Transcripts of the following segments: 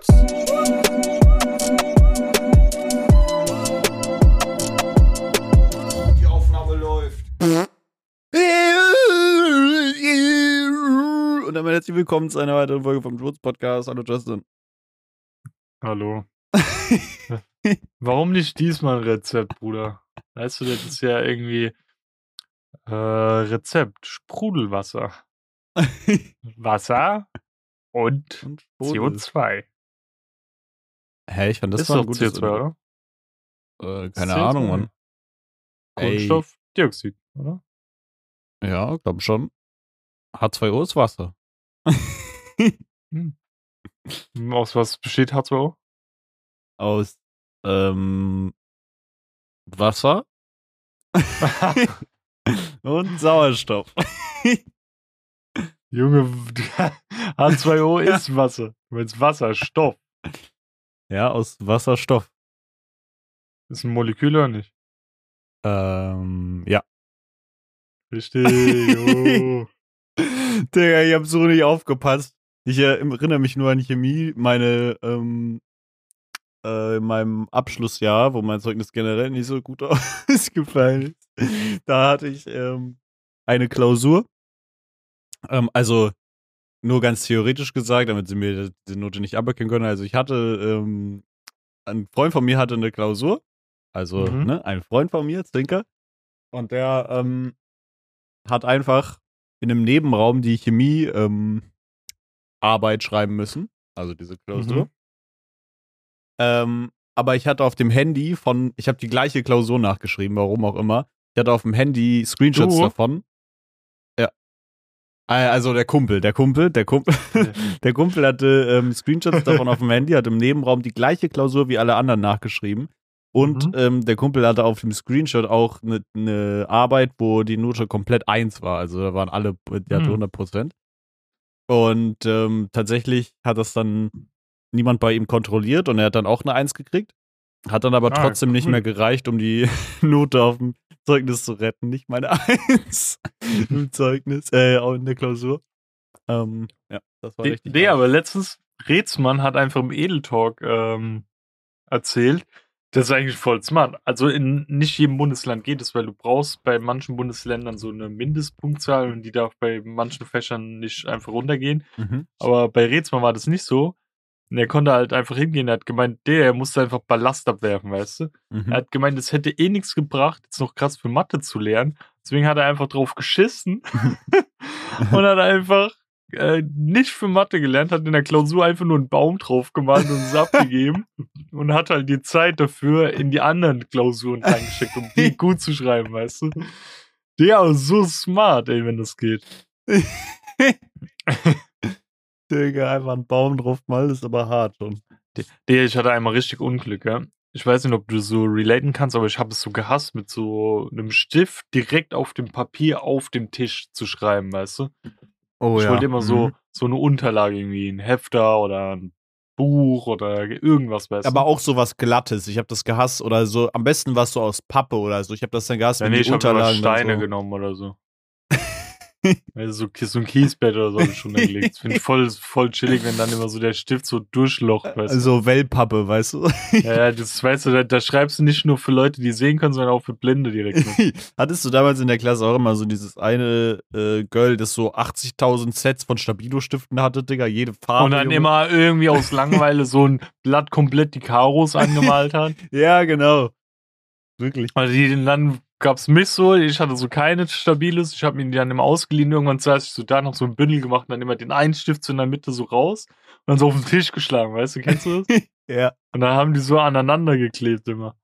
Schmutz. Die Aufnahme läuft. Und damit herzlich willkommen zu einer weiteren Folge vom Schmutz Podcast. Hallo Justin. Hallo. Warum nicht diesmal ein Rezept, Bruder? Weißt du, das ist ja irgendwie äh, Rezept, Sprudelwasser. Wasser und Und Sprudel. CO2. Hä, ich fand das ist war ein gutes CO2, oder? Äh, keine CO2. Ahnung, Mann. Kohlenstoffdioxid, oder? Ja, glaub schon. H2O ist Wasser. Hm, Aus was besteht H2O? Aus ähm, Wasser und Sauerstoff. Junge, H2O ist Wasser. Du meinst Wasserstoff. Ja, aus Wasserstoff. Ist ein Molekül oder nicht? Ähm, ja. Richtig. Oh. Digga, ich hab so nicht aufgepasst. Ich erinnere mich nur an Chemie, meine, ähm, äh, in meinem Abschlussjahr, wo mein Zeugnis generell nicht so gut ausgefallen ist. Da hatte ich ähm, eine Klausur. Ähm, also nur ganz theoretisch gesagt, damit sie mir die Note nicht aberkennen können. Also ich hatte, ähm, ein Freund von mir hatte eine Klausur. Also, Mhm. ne, ein Freund von mir, Zinker. Und der ähm, hat einfach in einem Nebenraum die Chemie ähm, Arbeit schreiben müssen. Also diese Klausur. Mhm. Ähm, aber ich hatte auf dem Handy von, ich habe die gleiche Klausur nachgeschrieben, warum auch immer. Ich hatte auf dem Handy Screenshots Du? davon. Ja. Äh, Also der Kumpel, der Kumpel, der Kumpel, der Kumpel hatte ähm, Screenshots davon auf dem Handy, hat im Nebenraum die gleiche Klausur wie alle anderen nachgeschrieben. Und Mhm. ähm, der Kumpel hatte auf dem Screenshot auch eine ne Arbeit, wo die Note komplett eins war. Also da waren alle, der hatte Mhm. 100 Prozent. Und ähm, tatsächlich hat das dann niemand bei ihm kontrolliert und er hat dann auch eine Eins gekriegt. Hat dann aber Ah, trotzdem nicht cool. mehr gereicht, um die Note auf dem Zeugnis zu retten. Nicht meine Eins im Zeugnis, äh, auch in der Klausur. Ähm, ja, das war richtig. nee aber letztens, Rätsmann hat einfach im Edeltalk ähm, erzählt, das ist eigentlich voll smart. Also in nicht jedem Bundesland geht es, weil du brauchst bei manchen Bundesländern so eine Mindestpunktzahl und die darf bei manchen Fächern nicht einfach runtergehen. Mhm. Aber bei Rätsmann war das nicht so. Und er konnte halt einfach hingehen. Er hat gemeint, der, er musste einfach Ballast abwerfen, weißt du? Mhm. Er hat gemeint, es hätte eh nichts gebracht, jetzt noch krass für Mathe zu lernen. Deswegen hat er einfach drauf geschissen und hat einfach äh, nicht für Mathe gelernt, hat in der Klausur einfach nur einen Baum drauf gemalt und es abgegeben und hat halt die Zeit dafür in die anderen Klausuren reingesteckt, um die gut zu schreiben, weißt du? Der ist so smart, ey, wenn das geht. Digga, einfach einen Baum drauf mal, ist aber hart schon. Der, ich hatte einmal richtig Unglück, ja. Ich weiß nicht, ob du so relaten kannst, aber ich habe es so gehasst, mit so einem Stift direkt auf dem Papier auf dem Tisch zu schreiben, weißt du? Oh ich wollte immer so, Mhm. so eine Unterlage irgendwie, ein Hefter oder ein Buch oder irgendwas, weißt Aber auch so was Glattes. Ich habe das gehasst. Oder so, am besten was so aus Pappe oder so. Ich habe das dann gehasst, ja, wenn nee, ich Unterlagen Steine so. genommen oder so. also so, so ein Kiesbett oder so hab ich schon gelegt. Das finde ich voll, voll chillig, wenn dann immer so der Stift so durchlocht, weißt du? Also Wellpappe, weißt du? Ja, ja, das weißt du, da, da schreibst du nicht nur für Leute, die sehen können, sondern auch für Blinde direkt. Mit. Hattest du damals in der Klasse auch immer so dieses eine äh, Girl, das so 80.000 Sets von Stabilo-Stiften hatte, Digga, jede Farbe. Und dann Junge. immer irgendwie aus Langeweile so ein Blatt komplett die Karos angemalt hat. Ja, genau. Wirklich. Also die, dann gab's mich so, ich hatte so keine Stabiles, ich habe mir die dann immer ausgeliehen, irgendwann saß ich so da noch so ein Bündel gemacht und dann immer den einen Stift so in der Mitte so raus und dann so auf den Tisch geschlagen, weißt du, kennst du das? Ja, Und dann haben die so aneinander geklebt immer.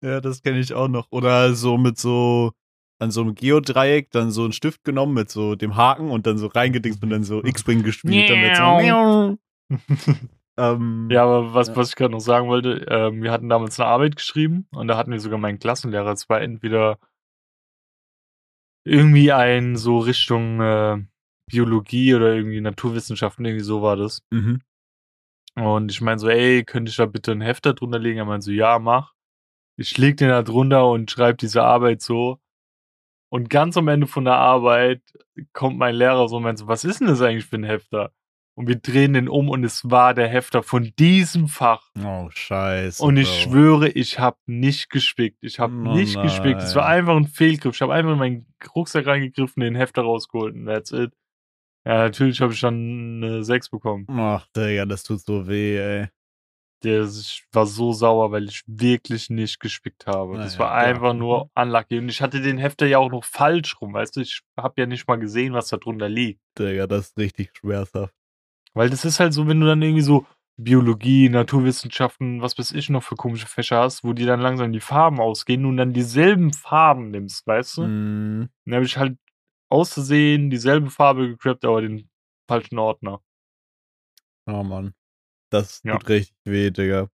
ja, das kenne ich auch noch. Oder so mit so an so einem Geodreieck dann so einen Stift genommen mit so dem Haken und dann so reingedingst und dann so X-Wing gespielt. Damit so, ähm, Ja, aber was, Ja. was ich gerade noch sagen wollte, ähm, wir hatten damals eine Arbeit geschrieben und da hatten wir sogar meinen Klassenlehrer. Es war entweder irgendwie ein so Richtung äh, Biologie oder irgendwie Naturwissenschaften, irgendwie so war das. Mhm. Und ich meine so, ey, könnte ich da bitte ein Hefter drunter legen? Er meinte so, ja, mach. Ich leg den da drunter und schreibe diese Arbeit so. Und ganz am Ende von der Arbeit kommt mein Lehrer so und meint so, was ist denn das eigentlich für ein Hefter? Und wir drehen den um und es war der Hefter von diesem Fach. Oh, scheiße. Und ich Bro. schwöre, ich habe nicht gespickt. Ich habe Oh nicht gespickt. Es war nein. einfach ein Fehlgriff. Ich habe einfach in meinen Rucksack reingegriffen, den Hefter rausgeholt und that's it. Ja, natürlich habe ich dann eine 6 bekommen. Ach, Digga, das tut so weh, ey. Der war so sauer, weil ich wirklich nicht gespickt habe. Das Naja, war klar. einfach nur unlucky. Und ich hatte den Hefter ja auch noch falsch rum, weißt du? Ich habe ja nicht mal gesehen, was da drunter liegt. Digga, das ist richtig schmerzhaft. Weil das ist halt so, wenn du dann irgendwie so Biologie, Naturwissenschaften, was weiß ich noch für komische Fächer hast, wo die dann langsam die Farben ausgehen und dann dieselben Farben nimmst, weißt du? Mm, Dann habe ich halt auszusehen dieselbe Farbe gegrabt, aber den falschen Ordner. oh Mann. Das Ja. tut richtig weh, Digga.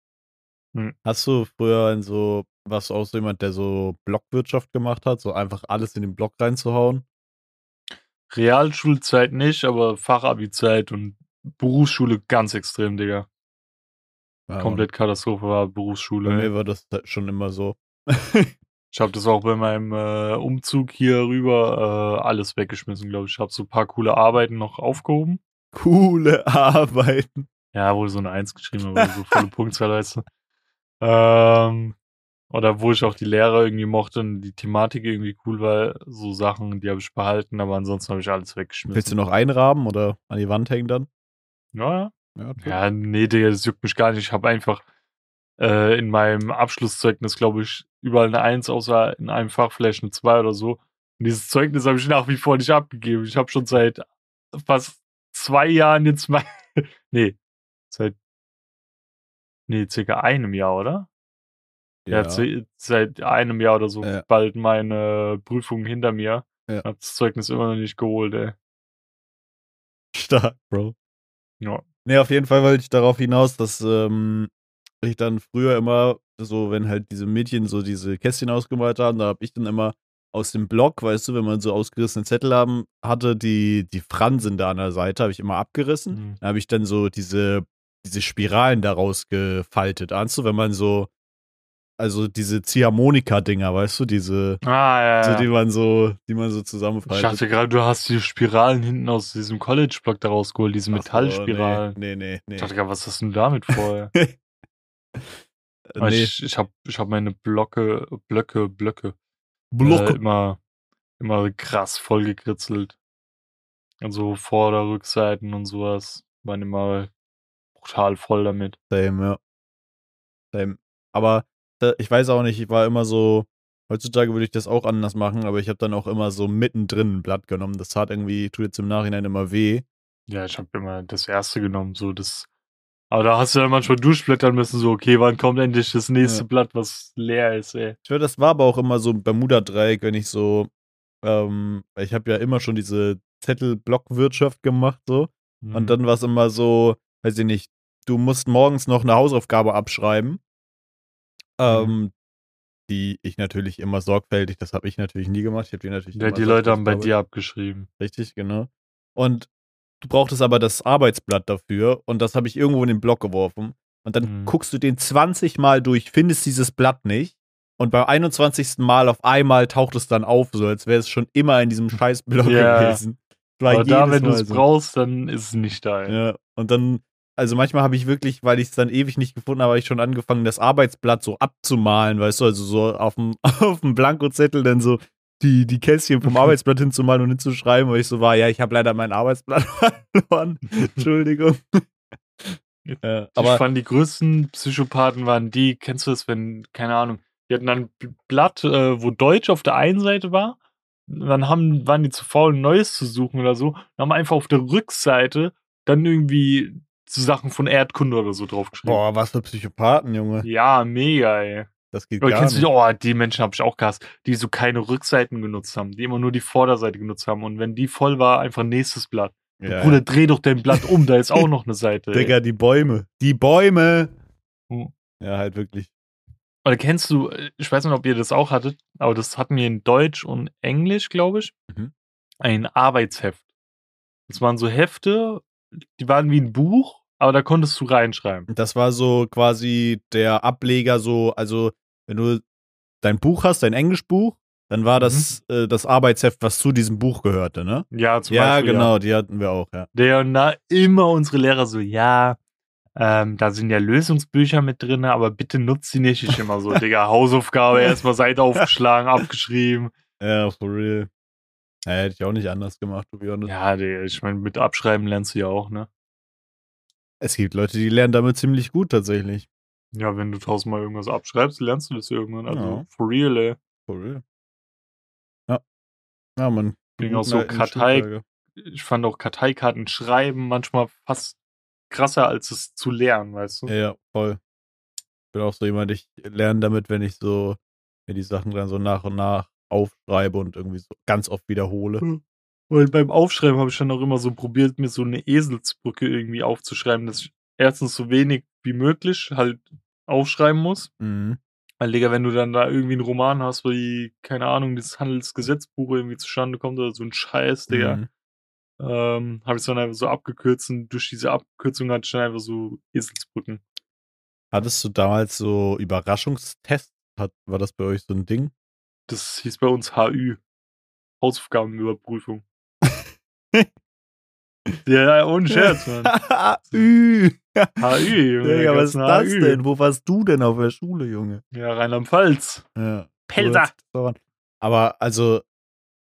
Hm. Hast du früher in so, was auch so jemand, der so Blockwirtschaft gemacht hat, so einfach alles in den Block reinzuhauen? Realschulzeit nicht, aber Fachabi-Zeit und Berufsschule ganz extrem, Digga. Ja, Komplett Katastrophe war. Berufsschule. Bei ey. mir war das halt schon immer so. Ich habe das auch bei meinem äh, Umzug hier rüber äh, alles weggeschmissen, glaube ich. Ich habe so ein paar coole Arbeiten noch aufgehoben. Coole Arbeiten. Ja, wohl so eine Eins geschrieben, aber so volle Punktzahl, weißt du. Ähm, oder wo ich auch die Lehrer irgendwie mochte und die Thematik irgendwie cool war, so Sachen, die habe ich behalten, aber ansonsten habe ich alles weggeschmissen. Willst du noch einrahmen oder an die Wand hängen dann? Ja, ja. Ja. Ja, nee, Digga, das juckt mich gar nicht. Ich habe einfach äh, in meinem Abschlusszeugnis, glaube ich, überall eine Eins, außer in einem Fach vielleicht eine Zwei oder so. Und dieses Zeugnis habe ich nach wie vor nicht abgegeben. Ich habe schon seit fast zwei Jahren jetzt mein. nee, seit. Nee, circa einem Jahr, oder? Ja, ze- seit einem Jahr oder so Ja. bald meine Prüfung hinter mir. Ja. Hab das Zeugnis immer noch nicht geholt, ey. Stark, Bro. Ja. Nee, auf jeden Fall wollte ich darauf hinaus, dass ähm, ich dann früher immer, so wenn halt diese Mädchen so diese Kästchen ausgemalt haben, da habe ich dann immer aus dem Block, weißt du, wenn man so ausgerissene Zettel haben, hatte, die, die Fransen da an der Seite, habe ich immer abgerissen. Mhm. Da habe ich dann so diese, diese Spiralen daraus gefaltet. Ahnst du, wenn man so, also diese Ziehharmonika-Dinger, weißt du, diese, Ah, ja, so, ja. die man so, die man so Ich zusammenfaltet. dachte gerade, du hast die Spiralen hinten aus diesem College-Block da rausgeholt, diese Ach Metallspiralen. Nee, nee, nee. nee. Ich dachte gerade, was hast du denn damit vor? Aber nee. Ich, ich habe ich hab meine Blöcke, Blöcke, Blöcke Block. Äh, immer, immer krass vollgekritzelt. Also Vorder-, Rückseiten und sowas waren immer brutal voll damit. Same, ja. Same. Aber äh, ich weiß auch nicht, ich war immer so, heutzutage würde ich das auch anders machen, aber ich habe dann auch immer so mittendrin ein Blatt genommen. Das tat irgendwie, tut jetzt im Nachhinein immer weh. Ja, ich habe immer das erste genommen, so das. Aber da hast du dann manchmal durchblättern müssen, so, okay, wann kommt endlich das nächste Ja. Blatt, was leer ist, ey. Ich höre, das war aber auch immer so ein Bermuda-Dreieck, wenn ich so, ähm, ich habe ja immer schon diese Zettelblockwirtschaft gemacht, so. Mhm. Und dann war es immer so, weiß ich nicht, du musst morgens noch eine Hausaufgabe abschreiben. Ähm, die ich natürlich immer sorgfältig, das habe ich natürlich nie gemacht. Ich habe die natürlich Ja, die Leute haben bei dir abgeschrieben. Richtig, genau. Und du brauchtest aber das Arbeitsblatt dafür und das habe ich irgendwo in den Block geworfen. Und dann Mhm. guckst du den 20 Mal durch, findest dieses Blatt nicht. Und beim 21. Mal auf einmal taucht es dann auf, so als wäre es schon immer in diesem scheiß Block Ja. gewesen. War Aber da, wenn du es so. brauchst, dann ist es nicht da. Ja, und dann, also manchmal habe ich wirklich, weil ich es dann ewig nicht gefunden habe, habe ich schon angefangen, das Arbeitsblatt so abzumalen, weißt du, also so auf dem, auf dem Blankozettel dann so die, die Kästchen vom Arbeitsblatt hinzumalen und hinzuschreiben, weil ich so war, ja, ich habe leider mein Arbeitsblatt verloren. Entschuldigung. ich aber fand, die größten Psychopathen waren die, kennst du das, wenn, keine Ahnung, die hatten dann ein Blatt, äh, wo Deutsch auf der einen Seite war, dann haben, waren die zu faul, ein neues zu suchen oder so, und haben einfach auf der Rückseite dann irgendwie so Sachen von Erdkunde oder so draufgeschrieben. boah, was für Psychopathen, Junge. Ja, mega, ey. Das geht Oder gar kennst nicht. du die, oh, die Menschen habe ich auch gehasst, die so keine Rückseiten genutzt haben, die immer nur die Vorderseite genutzt haben. Und wenn die voll war, einfach nächstes Blatt. ja, Bruder, dreh doch dein Blatt um, da ist auch noch eine Seite. ey. Digga, die Bäume. Die Bäume. Hm. Ja, halt wirklich. Oder kennst du, ich weiß nicht, ob ihr das auch hattet, aber das hatten wir in Deutsch und Englisch, glaube ich, Mhm. ein Arbeitsheft. Das waren so Hefte, die waren wie ein Buch, aber da konntest du reinschreiben. Das war so quasi der Ableger, so, also, wenn du dein Buch hast, dein Englischbuch, dann war das äh, das Arbeitsheft, was zu diesem Buch gehörte, ne? Ja, zum Ja, Beispiel. genau, die hatten wir auch, ja. Der na immer unsere Lehrer so, ja, ähm, da sind ja Lösungsbücher mit drin, aber bitte nutzt sie nicht. Ich immer so, Digga, Hausaufgabe, erstmal Seite aufgeschlagen, abgeschrieben. Ja, for real. Ja, hätte ich auch nicht anders gemacht, to be honest. Ja, ich meine, mit Abschreiben lernst du ja auch, ne? Es gibt Leute, die lernen damit ziemlich gut tatsächlich. Ja, wenn du tausendmal irgendwas abschreibst, lernst du das irgendwann. Also, Ja. for real, ey. For real. Ja. Ja, man. Wegen auch so Kartei, ich fand auch Karteikarten schreiben manchmal fast krasser, als es zu lernen, weißt du? Ja, ja, voll. Ich bin auch so jemand, ich lerne damit, wenn ich so mir die Sachen dann so nach und nach aufschreibe und irgendwie so ganz oft wiederhole. Weil beim Aufschreiben habe ich dann auch immer so probiert, mir so eine Eselsbrücke irgendwie aufzuschreiben, dass ich erstens so wenig wie möglich halt aufschreiben muss. Mhm. Weil, Digga, wenn du dann da irgendwie einen Roman hast, wie, keine Ahnung, dieses Handelsgesetzbuch irgendwie zustande kommt oder so ein Scheiß, Digga, Mhm. ähm, habe ich dann einfach so abgekürzt und durch diese Abkürzung hatte ich dann einfach so Eselsbrücken. Hattest du damals so Überraschungstests? Hat, war das bei euch so ein Ding? Das hieß bei uns HÜ. Hausaufgabenüberprüfung. ja, ohne Scherz, Mann. Ü. HÜ, Junge. Digga, was ist das HÜ. denn? Wo warst du denn auf der Schule, Junge? Ja, Rheinland-Pfalz. Ja. Pelzer. Aber also,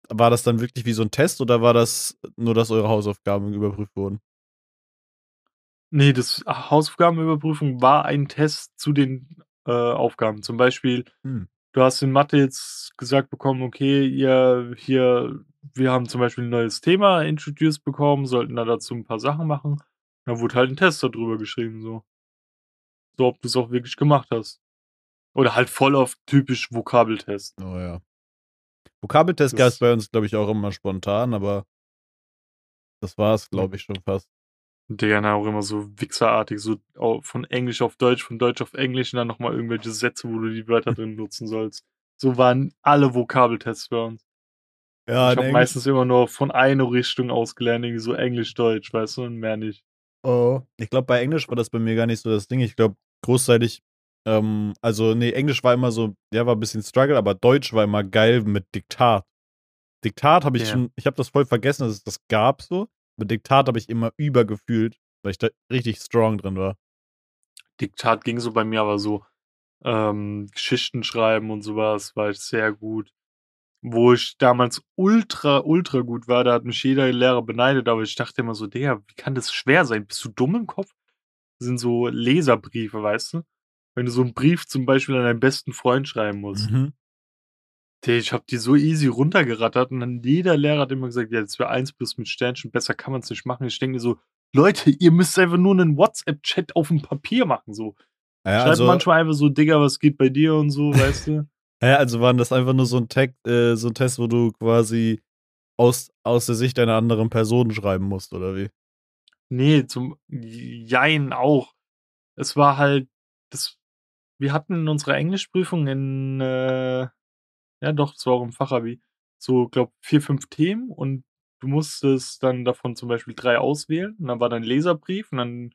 war das dann wirklich wie so ein Test oder war das nur, dass eure Hausaufgaben überprüft wurden? Nee, das Hausaufgabenüberprüfung war ein Test zu den äh, Aufgaben. Zum Beispiel, Hm. Du hast in Mathe jetzt gesagt bekommen, okay, ihr hier, wir haben zum Beispiel ein neues Thema introduced bekommen, sollten da dazu ein paar Sachen machen. Da wurde halt ein Test darüber geschrieben, so. So, ob du es auch wirklich gemacht hast. Oder halt voll auf typisch Vokabeltest. Oh ja. Vokabeltest gab es bei uns, glaube ich, auch immer spontan, aber das war es, glaube ich, schon fast. Digga, dann auch immer so wichserartig, so von Englisch auf Deutsch, von Deutsch auf Englisch und dann nochmal irgendwelche Sätze, wo du die Wörter drin nutzen sollst. So waren alle Vokabeltests bei uns. Ja, ich habe meistens immer nur von einer Richtung ausgelernt, irgendwie so Englisch-Deutsch, weißt du, und mehr nicht. Oh. Ich glaube, bei Englisch war das bei mir gar nicht so das Ding. Ich glaube, großseitig, ähm, also, nee, Englisch war immer so, ja, war ein bisschen Struggle, aber Deutsch war immer geil mit Diktat. Diktat habe ich Ja. schon, ich habe das voll vergessen, dass es das gab so. Mit Diktat habe ich immer übergefühlt, weil ich da richtig strong drin war. Diktat ging so bei mir, aber so ähm, Geschichten schreiben und sowas war ich sehr gut. Wo ich damals ultra, ultra gut war, da hat mich jeder Lehrer beneidet, aber ich dachte immer so, Digga, wie kann das schwer sein? Bist du dumm im Kopf? Das sind so Leserbriefe, weißt du? Wenn du so einen Brief zum Beispiel an deinen besten Freund schreiben musst. Mhm. Ich habe die so easy runtergerattert und dann jeder Lehrer hat immer gesagt, ja, das wäre 1 plus mit Sternchen, besser kann man es nicht machen. Ich denke mir so, Leute, ihr müsst einfach nur einen WhatsApp-Chat auf dem Papier machen, so. Ja, Schreibt also, manchmal einfach so, Digga, was geht bei dir und so, weißt du? ja, also waren das einfach nur so ein, Tag, äh, so ein Test, wo du quasi aus, aus der Sicht einer anderen Person schreiben musst, oder wie? Nee, zum Jein auch. Es war halt, das, wir hatten in unserer Englischprüfung in, äh, ja doch, es war auch im Fachabi, so, glaub, vier, fünf Themen und du musstest dann davon zum Beispiel drei auswählen und dann war dein Leserbrief und dann,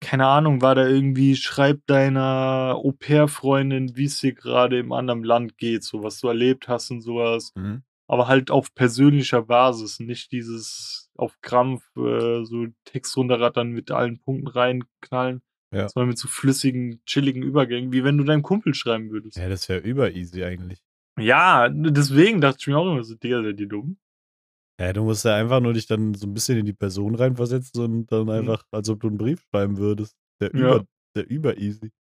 keine Ahnung, war da irgendwie, schreib deiner Au-pair-Freundin, wie es dir gerade im anderen Land geht, so was du erlebt hast und sowas. Mhm. aber halt auf persönlicher Basis, nicht dieses auf Krampf äh, so Text runterrattern mit allen Punkten reinknallen, Ja. sondern mit so flüssigen, chilligen Übergängen, wie wenn du deinem Kumpel schreiben würdest. Ja, das wäre über easy eigentlich. Ja, deswegen dachte ich mir auch immer so, Digga, seid ihr dumm? Ja, du musst ja einfach nur dich dann so ein bisschen in die Person reinversetzen und dann einfach, als ob du einen Brief schreiben würdest. Der Mhm. Ja. über, der über easy.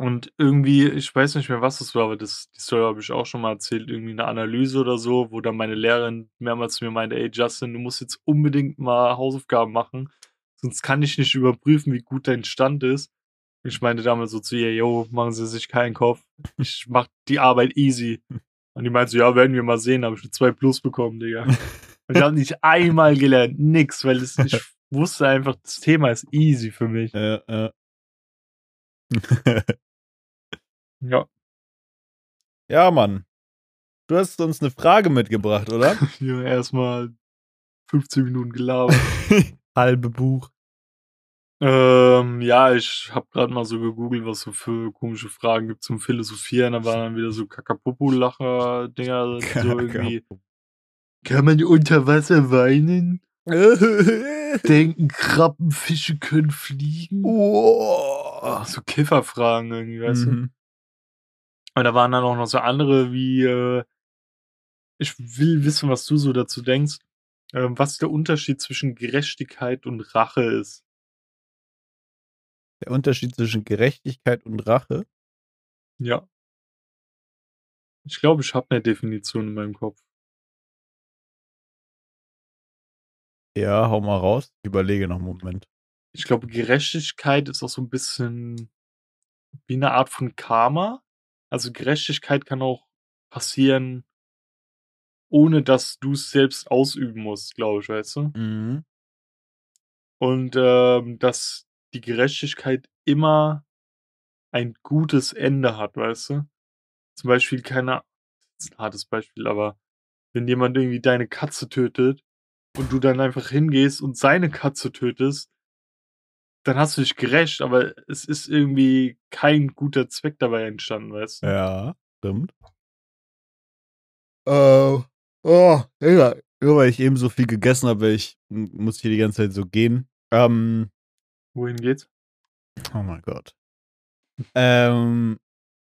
Und irgendwie, ich weiß nicht mehr, was das war, aber das, die Story habe ich auch schon mal erzählt, irgendwie eine Analyse oder so, wo dann meine Lehrerin mehrmals zu mir meinte, ey Justin, du musst jetzt unbedingt mal Hausaufgaben machen, sonst kann ich nicht überprüfen, wie gut dein Stand ist. Ich meinte damals so zu ihr, yo, machen Sie sich keinen Kopf, ich mach die Arbeit easy. Und die meinte so, ja, werden wir mal sehen, habe ich eine 2 Plus bekommen, Digga. Und ich habe nicht einmal gelernt, nix, weil es, ich wusste einfach, das Thema ist easy für mich. Ja, ja. Ja, ja, Mann. Du hast uns eine Frage mitgebracht, oder? hier erstmal 15 Minuten gelabert. Halbe Buch. Ähm, ja, ich habe gerade mal so gegoogelt, was so für komische Fragen gibt zum Philosophieren. Da waren dann wieder so Kakapupu-Lacher-Dinger, so irgendwie. Kann man unter Wasser weinen? Denken Krabben, Fische können fliegen? oh. So Kifferfragen irgendwie, weißt du? Mhm. Und da waren dann auch noch so andere wie, äh, ich will wissen, was du so dazu denkst, ähm, was der Unterschied zwischen Gerechtigkeit und Rache ist. Der Unterschied zwischen Gerechtigkeit und Rache. Ja. Ich glaube, ich habe eine Definition in meinem Kopf. Ja, hau mal raus. Ich überlege noch einen Moment. Ich glaube, Gerechtigkeit ist auch so ein bisschen wie eine Art von Karma. Also Gerechtigkeit kann auch passieren, ohne dass du es selbst ausüben musst, glaube ich, weißt du? Mhm. Und ähm, dass die Gerechtigkeit immer ein gutes Ende hat, weißt du? Zum Beispiel keiner, das ist ein hartes Beispiel, aber wenn jemand irgendwie deine Katze tötet und du dann einfach hingehst und seine Katze tötest, dann hast du dich gerecht, aber es ist irgendwie kein guter Zweck dabei entstanden, weißt du? Ja, stimmt. Äh, oh, ja. Nur weil ich eben so viel gegessen habe, ich muss hier die ganze Zeit so gehen. Ähm, Wohin geht's? oh mein Gott. Ähm,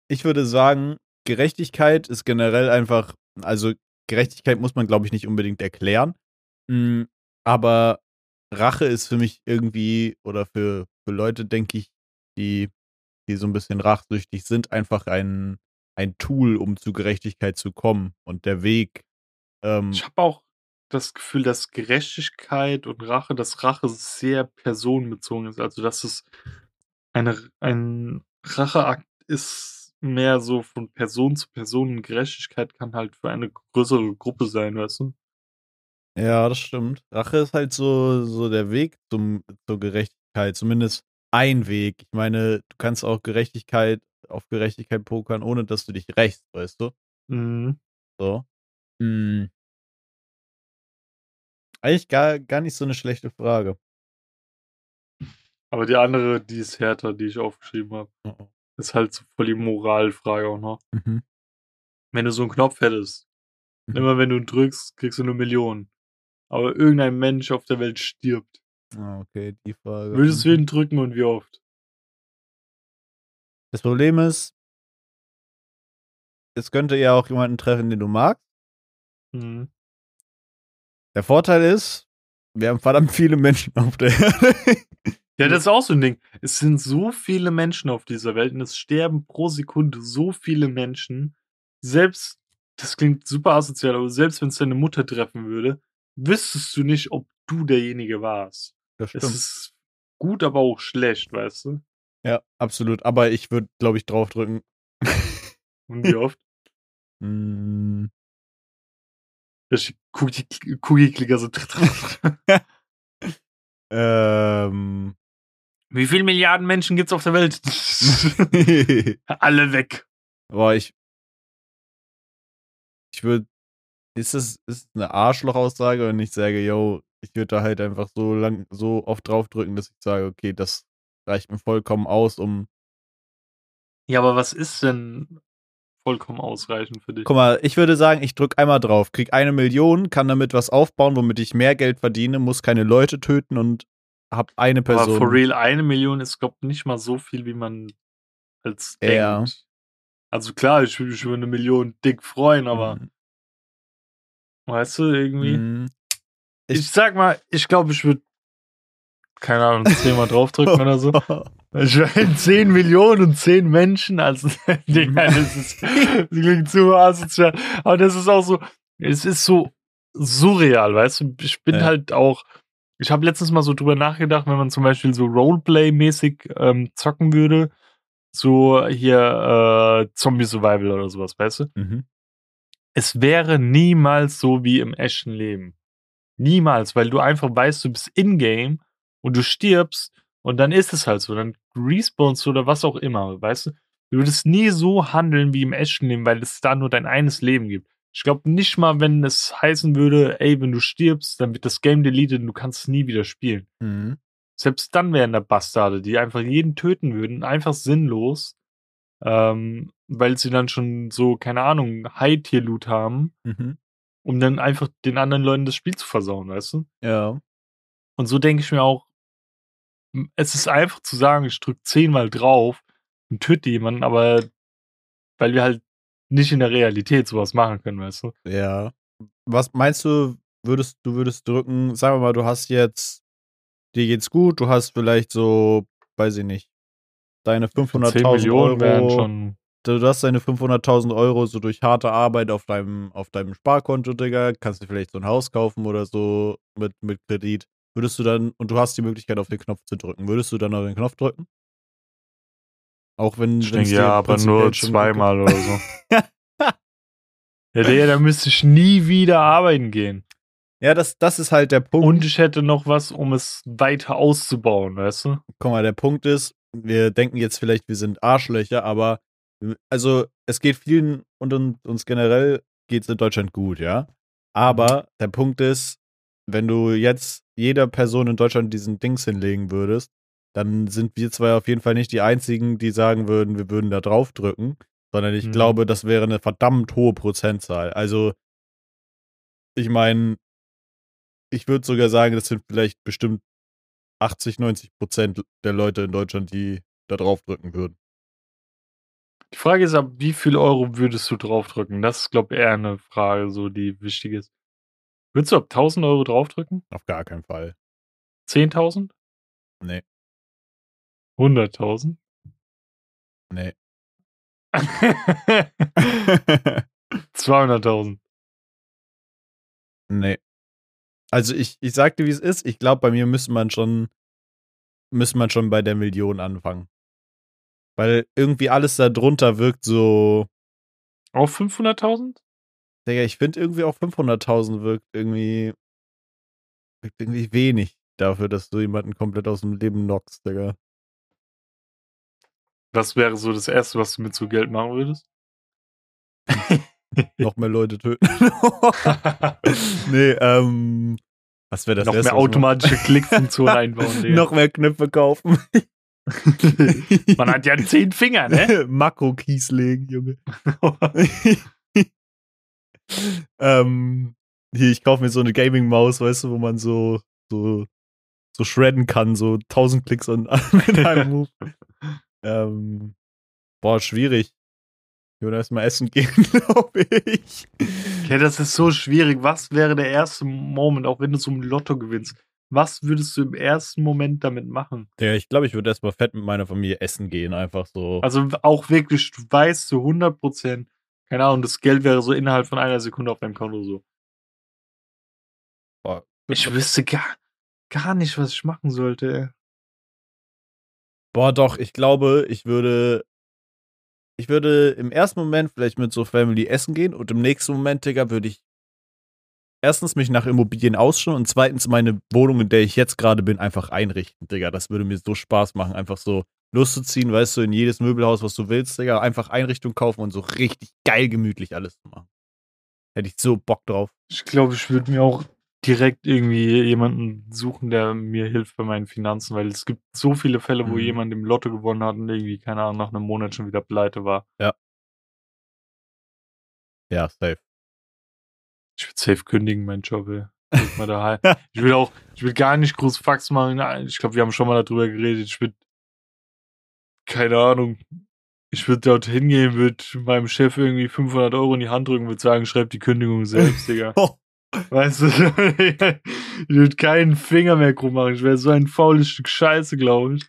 ich würde sagen, Gerechtigkeit ist generell einfach, also Gerechtigkeit muss man, glaube ich, nicht unbedingt erklären. Mm, aber Rache ist für mich irgendwie, oder für, für Leute, denke ich, die, die so ein bisschen rachsüchtig sind, einfach ein, ein Tool, um zu Gerechtigkeit zu kommen. Und der Weg, ähm, Ich habe auch das Gefühl, dass Gerechtigkeit und Rache, dass Rache sehr personenbezogen ist. Also, dass es eine, ein Racheakt ist mehr so von Person zu Person und Gerechtigkeit kann halt für eine größere Gruppe sein, weißt du? Ja, das stimmt. Rache ist halt so, so der Weg zum, zur Gerechtigkeit, zumindest ein Weg. Ich meine, du kannst auch Gerechtigkeit auf Gerechtigkeit pokern, ohne dass du dich rächst, weißt du? Mhm. So. Hm. Eigentlich gar, gar nicht so eine schlechte Frage. Aber die andere, die ist härter, die ich aufgeschrieben habe. Oh, oh. Ist halt so voll die Moralfrage auch noch. Mhm. Wenn du so einen Knopf hättest, Mhm. immer wenn du ihn drückst, kriegst du eine Million. Aber irgendein Mensch auf der Welt stirbt. Ah, okay, die Frage. Würdest du Mhm. ihn drücken und wie oft? Das Problem ist, es könnte ja auch jemanden treffen, den du magst. Mhm. Der Vorteil ist, wir haben verdammt viele Menschen auf der Erde. Ja, das ist auch so ein Ding. Es sind so viele Menschen auf dieser Welt und es sterben pro Sekunde so viele Menschen. Selbst, das klingt super asozial, aber selbst wenn es deine Mutter treffen würde, wüsstest du nicht, ob du derjenige warst. Das Es ist gut, aber auch schlecht, weißt du? Ja, absolut. Aber ich würde, glaube ich, draufdrücken. Und wie oft? Cookie-Klicker so. ähm. Wie viele Milliarden Menschen gibt's auf der Welt? Alle weg. Boah, ich. Ich würde. Ist das ist eine Arschloch-Aussage und ich sage, yo, ich würde da halt einfach so lang, so oft draufdrücken, dass ich sage, okay, das reicht mir vollkommen aus, um. Ja, aber was ist denn vollkommen ausreichend für dich? Guck mal, ich würde sagen, ich drücke einmal drauf, krieg eine Million, kann damit was aufbauen, womit ich mehr Geld verdiene, muss keine Leute töten und hab eine Aber Person. for real, eine Million ist, glaube ich, nicht mal so viel, wie man als Ja. denkt. Also klar, ich würde mich über eine Million dick freuen, aber Mhm. weißt du, irgendwie. Mhm. Ich, Ich- sag mal, ich glaube, ich würde, keine Ahnung, zehnmal draufdrücken oder so. 10 Millionen und 10 Menschen, also Digga, das ist das klingt zu asozial. Aber das ist auch so, es ist so surreal, weißt du? Ich bin Ja. halt auch, ich habe letztens mal so drüber nachgedacht, wenn man zum Beispiel so Roleplay-mäßig ähm, zocken würde, so hier äh, Zombie Survival oder sowas, weißt du? Mhm. Es wäre niemals so wie im echten Leben. Niemals, weil du einfach weißt, du bist in-game und du stirbst und dann ist es halt so. Dann respawnst du oder was auch immer, weißt du? Du würdest nie so handeln wie im echten Leben, weil es da nur dein eines Leben gibt. Ich glaube nicht mal, wenn es heißen würde, ey, wenn du stirbst, dann wird das Game deleted und du kannst es nie wieder spielen. Mhm. Selbst dann wären da Bastarde, die einfach jeden töten würden, einfach sinnlos, ähm, weil sie dann schon so, keine Ahnung, High-Tier-Loot haben, Mhm. um dann einfach den anderen Leuten das Spiel zu versauen, weißt du? Ja. Und so denke ich mir auch, es ist einfach zu sagen, ich drücke zehnmal drauf und töte jemanden, aber weil wir halt nicht in der Realität sowas machen können, weißt du? Ja. Was meinst du, würdest du würdest drücken, sagen wir mal, du hast jetzt, dir geht's gut, du hast vielleicht so, weiß ich nicht, deine 10 500.000 Millionen wären Euro, schon. du du hast deine 500.000 Euro so durch harte Arbeit auf deinem, auf deinem Sparkonto, Digga, kannst dir vielleicht so ein Haus kaufen oder so mit, mit Kredit. Würdest du dann, und du hast die Möglichkeit auf den Knopf zu drücken, würdest du dann auf den Knopf drücken? Auch wenn Ich denke, ja, aber nur zweimal oder so. ja, der, da müsste ich nie wieder arbeiten gehen. Ja, das, das ist halt der Punkt. Und ich hätte noch was, um es weiter auszubauen, weißt du? guck mal, der Punkt ist, wir denken jetzt vielleicht, wir sind Arschlöcher, aber also es geht vielen und uns, uns generell geht es in Deutschland gut, ja. Aber der Punkt ist, wenn du jetzt jeder Person in Deutschland diesen Dings hinlegen würdest, dann sind wir zwei auf jeden Fall nicht die einzigen, die sagen würden, wir würden da drauf drücken, sondern ich Mhm. glaube, das wäre eine verdammt hohe Prozentzahl. Also, ich meine, ich würde sogar sagen, das sind vielleicht bestimmt 80, 90 Prozent der Leute in Deutschland, die da drauf drücken würden. Die Frage ist ab, wie viel Euro würdest du draufdrücken? Das ist, glaube ich, eher eine Frage, so die wichtig ist. Würdest du ab 1000 Euro draufdrücken? Auf gar keinen Fall. 10.000? Nee, 100.000? nee. 200.000. nee. Also ich, ich sagte, wie es ist. Ich glaube, bei mir müsste man schon, müsste man schon bei der Million anfangen. Weil irgendwie alles da drunter wirkt so, Auf 500.000? Digga, ich finde irgendwie auch 500.000 wirkt irgendwie, wirkt irgendwie wenig dafür, dass du jemanden komplett aus dem Leben knockst, Digga. Was wäre so das Erste, was du mit so Geld machen würdest? Noch mehr Leute töten. nee, ähm, was wäre das Noch Erste, mehr automatische Klickfunktion einbauen, Digga. Noch mehr Knöpfe kaufen. Man hat ja zehn Finger, ne? Makro-Keys legen, Junge. Ähm, hier, ich kaufe mir so eine Gaming-Maus, weißt du, wo man so, so, so shredden kann, so 1000 Klicks an, mit einem Move. ähm, boah, schwierig. Ich würde erstmal essen gehen, glaube ich. Ja, das ist so schwierig. Was wäre der erste Moment, auch wenn du so ein Lotto gewinnst? Was würdest du im ersten Moment damit machen? Ja, ich glaube, ich würde erstmal fett mit meiner Familie essen gehen, einfach so. Also auch wirklich, du weißt zu 100 Prozent, keine Ahnung, das Geld wäre so innerhalb von einer Sekunde auf deinem Konto so. Boah, Ich wüsste gar, gar nicht, was ich machen sollte. ey. Boah, doch, ich glaube, ich würde. Ich würde im ersten Moment vielleicht mit so Family essen gehen und im nächsten Moment, Digga, würde ich erstens mich nach Immobilien ausschauen und zweitens meine Wohnung, in der ich jetzt gerade bin, einfach einrichten, Digga. Das würde mir so Spaß machen, einfach so loszuziehen, weißt du, in jedes Möbelhaus, was du willst, Digga, einfach Einrichtung kaufen und so richtig geil gemütlich alles zu machen. Hätte ich so Bock drauf. Ich glaube, ich würde mir auch direkt irgendwie jemanden suchen, der mir hilft bei meinen Finanzen, weil es gibt so viele Fälle, wo Mhm. jemand im Lotto gewonnen hat und irgendwie, keine Ahnung, nach einem Monat schon wieder pleite war. Ja, safe. Ich würde safe kündigen, mein Job, ey. Geht mal daheim. ich will auch, ich will gar nicht groß Fax machen. Ich glaube, wir haben schon mal darüber geredet. Ich würde, keine Ahnung, ich würde dort hingehen, würde meinem Chef irgendwie 500 Euro in die Hand drücken, würde sagen, schreib die Kündigung selbst, Digga. Oh, Weißt du, ich würde keinen Finger mehr krumm machen. Ich wäre so ein faules Stück Scheiße, glaube ich.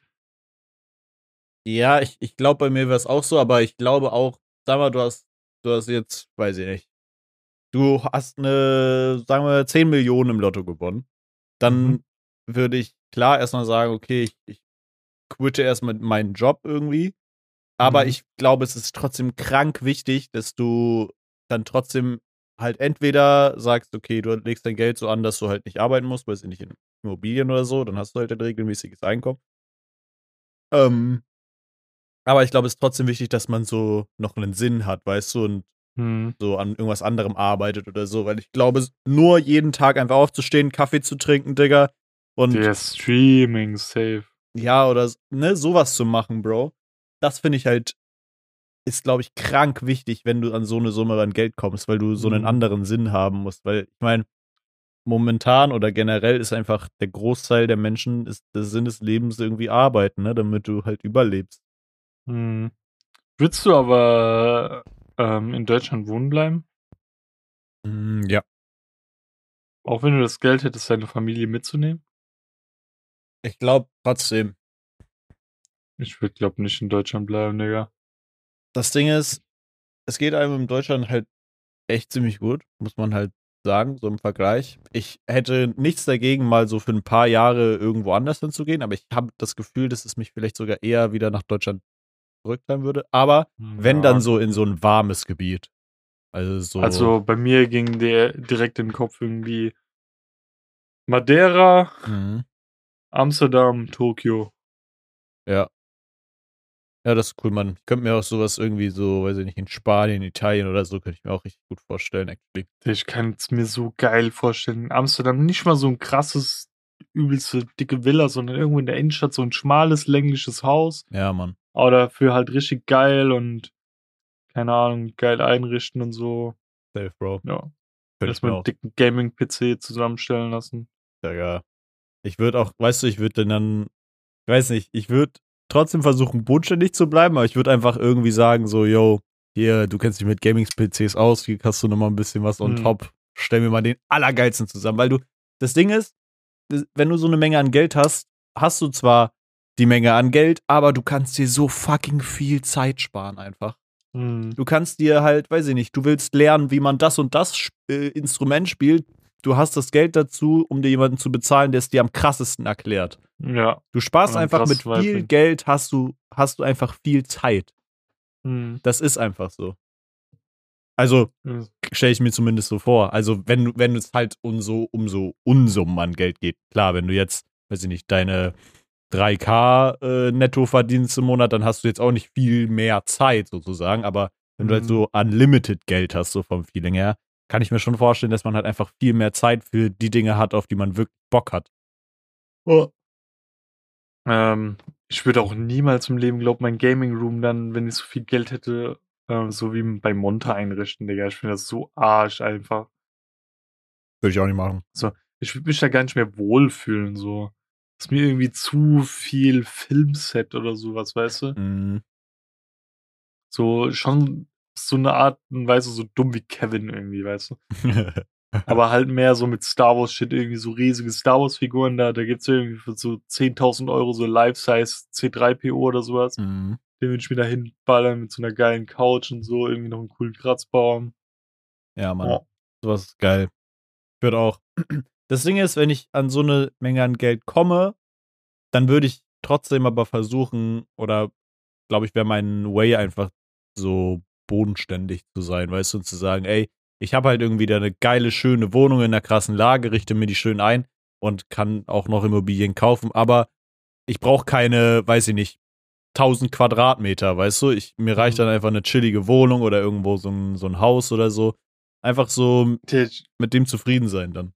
Ja, ich, ich glaube, bei mir wäre es auch so, aber ich glaube auch, sag mal, du hast, du hast jetzt, weiß ich nicht, du hast eine, sagen wir, 10 Millionen im Lotto gewonnen. Dann Mhm. würde ich klar erstmal sagen, okay, ich, ich quitte erstmal meinen Job irgendwie. Aber Mhm. ich glaube, es ist trotzdem krank wichtig, dass du dann trotzdem halt entweder sagst, okay, du legst dein Geld so an, dass du halt nicht arbeiten musst, weil es nicht in Immobilien oder so, dann hast du halt ein regelmäßiges Einkommen. Ähm, aber ich glaube, es ist trotzdem wichtig, dass man so noch einen Sinn hat, weißt du, und Hm. so an irgendwas anderem arbeitet oder so, weil ich glaube, nur jeden Tag einfach aufzustehen, Kaffee zu trinken, Digga, Und Der Streaming safe. Ja, oder ne, sowas zu machen, Bro. Das finde ich halt, ist, glaube ich, krank wichtig, wenn du an so eine Summe an Geld kommst, weil du so einen Mhm. anderen Sinn haben musst. Weil, ich meine, momentan oder generell ist einfach der Großteil der Menschen, ist der Sinn des Lebens irgendwie arbeiten, ne, damit du halt überlebst. Hm. Würdest du aber ähm, in Deutschland wohnen bleiben? Mm, ja. Auch wenn du das Geld hättest, deine Familie mitzunehmen? Ich glaube trotzdem. Ich würde, glaube nicht in Deutschland bleiben, Digga. Das Ding ist, es geht einem in Deutschland halt echt ziemlich gut, muss man halt sagen, so im Vergleich. Ich hätte nichts dagegen, mal so für ein paar Jahre irgendwo anders hinzugehen, aber ich habe das Gefühl, dass es mich vielleicht sogar eher wieder nach Deutschland zurücktreiben würde. Aber wenn Ja. dann so in so ein warmes Gebiet. Also so. Also bei mir ging der direkt in den Kopf irgendwie Madeira, Mhm. Amsterdam, Tokio. Ja. Ja, das ist cool, Mann. Ich könnte mir auch sowas irgendwie so, weiß ich nicht, in Spanien, Italien oder so, könnte ich mir auch richtig gut vorstellen, actually. Ich kann es mir so geil vorstellen. In Amsterdam nicht mal so ein krasses, übelste dicke Villa, sondern irgendwo in der Innenstadt so ein schmales, längliches Haus. Ja, Mann. Aber dafür halt richtig geil und keine Ahnung, geil einrichten und so. Safe, Bro. Ja. Könnte ich Erstmal einen dicken Gaming-PC zusammenstellen lassen. Ja, ja. Ich würde auch, weißt du, ich würde dann, ich weiß nicht, ich würde trotzdem versuchen, bodenständig zu bleiben, aber ich würde einfach irgendwie sagen, so, yo, hier, du kennst dich mit Gaming-PCs aus, hier hast du nochmal ein bisschen was on Hm. top. Stell mir mal den allergeilsten zusammen, weil du, das Ding ist, wenn du so eine Menge an Geld hast, hast du zwar die Menge an Geld, aber du kannst dir so fucking viel Zeit sparen einfach. Hm. Du kannst dir halt, weiß ich nicht, du willst lernen, wie man das und das sp- äh, Instrument spielt. Du hast das Geld dazu, um dir jemanden zu bezahlen, der es dir am krassesten erklärt. Ja. Du sparst einfach mit viel beibringen. Geld, hast du, hast du einfach viel Zeit. Hm. Das ist einfach so. Also Ja. stelle ich mir zumindest so vor. Also wenn, du- wenn es halt um so, um so Unsummen an Geld geht. Klar, wenn du jetzt, weiß ich nicht, deine 3K äh, netto verdienst im Monat, dann hast du jetzt auch nicht viel mehr Zeit sozusagen. Aber wenn du halt Mhm. so unlimited Geld hast, so vom Feeling her, kann ich mir schon vorstellen, dass man halt einfach viel mehr Zeit für die Dinge hat, auf die man wirklich Bock hat. Ähm, ich würde auch niemals im Leben, glaube mein Gaming Room dann, wenn ich so viel Geld hätte, äh, so wie bei Monte einrichten, Digga. Ich finde das so arsch einfach. Würde ich auch nicht machen. Ich würde mich da gar nicht mehr wohlfühlen, so. Das ist mir irgendwie zu viel Filmset oder sowas, weißt du? Mhm. So, schon so eine Art und Weise so dumm wie Kevin irgendwie, weißt du? Aber halt mehr so mit Star Wars Shit, irgendwie so riesige Star Wars Figuren da. Da gibt's irgendwie für so 10.000 Euro so Life-Size C3PO oder sowas. mhm. Den würde ich mir da hinballern mit so einer geilen Couch und so, irgendwie noch einen coolen Kratzbaum. Ja, Mann. Ja. Sowas ist geil. Ich würde auch. Das Ding ist, wenn ich an so eine Menge an Geld komme, dann würde ich trotzdem aber versuchen, oder glaube ich, wäre mein Way einfach so bodenständig zu sein, weißt du, und zu sagen, ey, ich habe halt irgendwie da eine geile, schöne Wohnung in einer krassen Lage, richte mir die schön ein und kann auch noch Immobilien kaufen, aber ich brauche keine, weiß ich nicht, 1000 Quadratmeter, weißt du? Ich, mir reicht Mhm. dann einfach eine chillige Wohnung oder irgendwo so ein, so ein Haus oder so. Einfach so Ich mit dem zufrieden sein dann.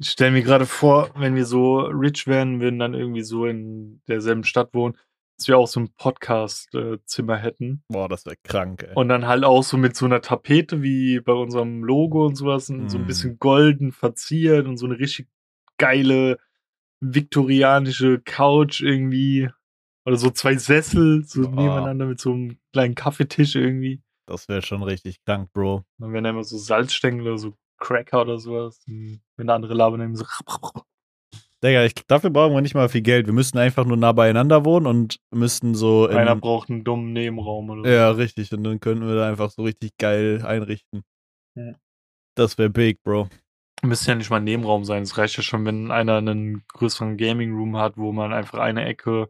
stelle mir gerade vor, wenn wir so rich wären, würden dann irgendwie so in derselben Stadt wohnen, dass wir auch so ein Podcast-Zimmer hätten. Boah, das wäre krank, ey. Und dann halt auch so mit so einer Tapete wie bei unserem Logo und sowas, und so ein Mm. bisschen golden verziert und so eine richtig geile viktorianische Couch irgendwie. Oder so zwei Sessel so Boah. nebeneinander mit so einem kleinen Kaffeetisch irgendwie. Das wäre schon richtig krank, Bro. Dann wären da immer so Salzstängel oder so Cracker oder sowas. Wenn andere labern, dann so. Digga, ich, dafür brauchen wir nicht mal viel Geld. Wir müssten einfach nur nah beieinander wohnen und müssten so. In, Einer braucht einen dummen Nebenraum oder so. ja, richtig. Und dann könnten wir da einfach so richtig geil einrichten. Ja. Das wäre big, Bro. Müsste ja nicht mal ein Nebenraum sein. Es reicht ja schon, wenn einer einen größeren Gaming Room hat, wo man einfach eine Ecke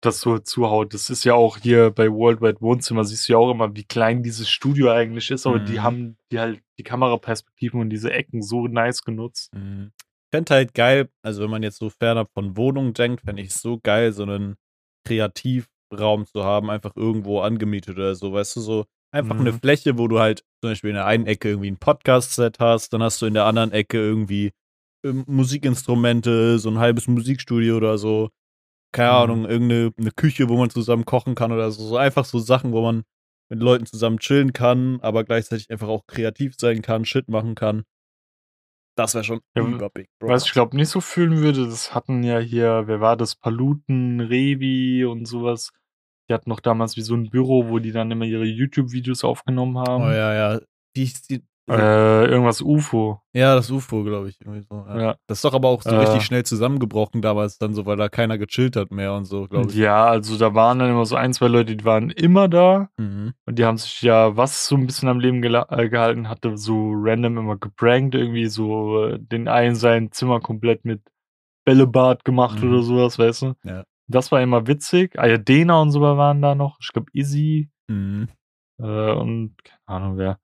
das so zuhaut. Das ist ja auch hier bei Worldwide Wohnzimmer, siehst du ja auch immer, wie klein dieses Studio eigentlich ist, aber die Mhm. haben die halt die Kameraperspektiven und diese Ecken so nice genutzt. Mhm. Ich fände halt geil, also wenn man jetzt so fernab von Wohnungen denkt, fände ich es so geil, so einen Kreativraum zu haben, einfach irgendwo angemietet oder so, weißt du, so einfach eine Mhm. Fläche, wo du halt zum Beispiel in der einen Ecke irgendwie ein Podcast-Set hast, dann hast du in der anderen Ecke irgendwie ähm, Musikinstrumente, so ein halbes Musikstudio oder so. Keine Mhm. Ahnung, irgendeine eine Küche, wo man zusammen kochen kann oder so. So einfach so Sachen, wo man mit Leuten zusammen chillen kann, aber gleichzeitig einfach auch kreativ sein kann, Shit machen kann. Das wäre schon Ja, überbig, Bro. Was ich glaube nicht so fühlen würde, das hatten ja hier, wer war das? Paluten, Revi und sowas. Die hatten noch damals wie so ein Büro, wo die dann immer ihre YouTube-Videos aufgenommen haben. oh ja, ja. Hieß die? Äh, irgendwas UFO. Ja, das UFO, glaube ich. Irgendwie so, ja. Ja. Das ist doch aber auch so Äh. richtig schnell zusammengebrochen damals dann so, weil da keiner gechillt hat mehr und so, glaube ich. Ja, also da waren dann immer so ein, zwei Leute, die waren immer da Mhm. und die haben sich ja, was so ein bisschen am Leben äh, gehalten hatte, so random immer geprankt, irgendwie so äh, den einen sein Zimmer komplett mit Bällebad gemacht Mhm. oder sowas, weißt du? Ja. Das war immer witzig. Ayadena und so waren da noch. Ich glaube, Izzy Mhm. äh, und keine Ahnung wer.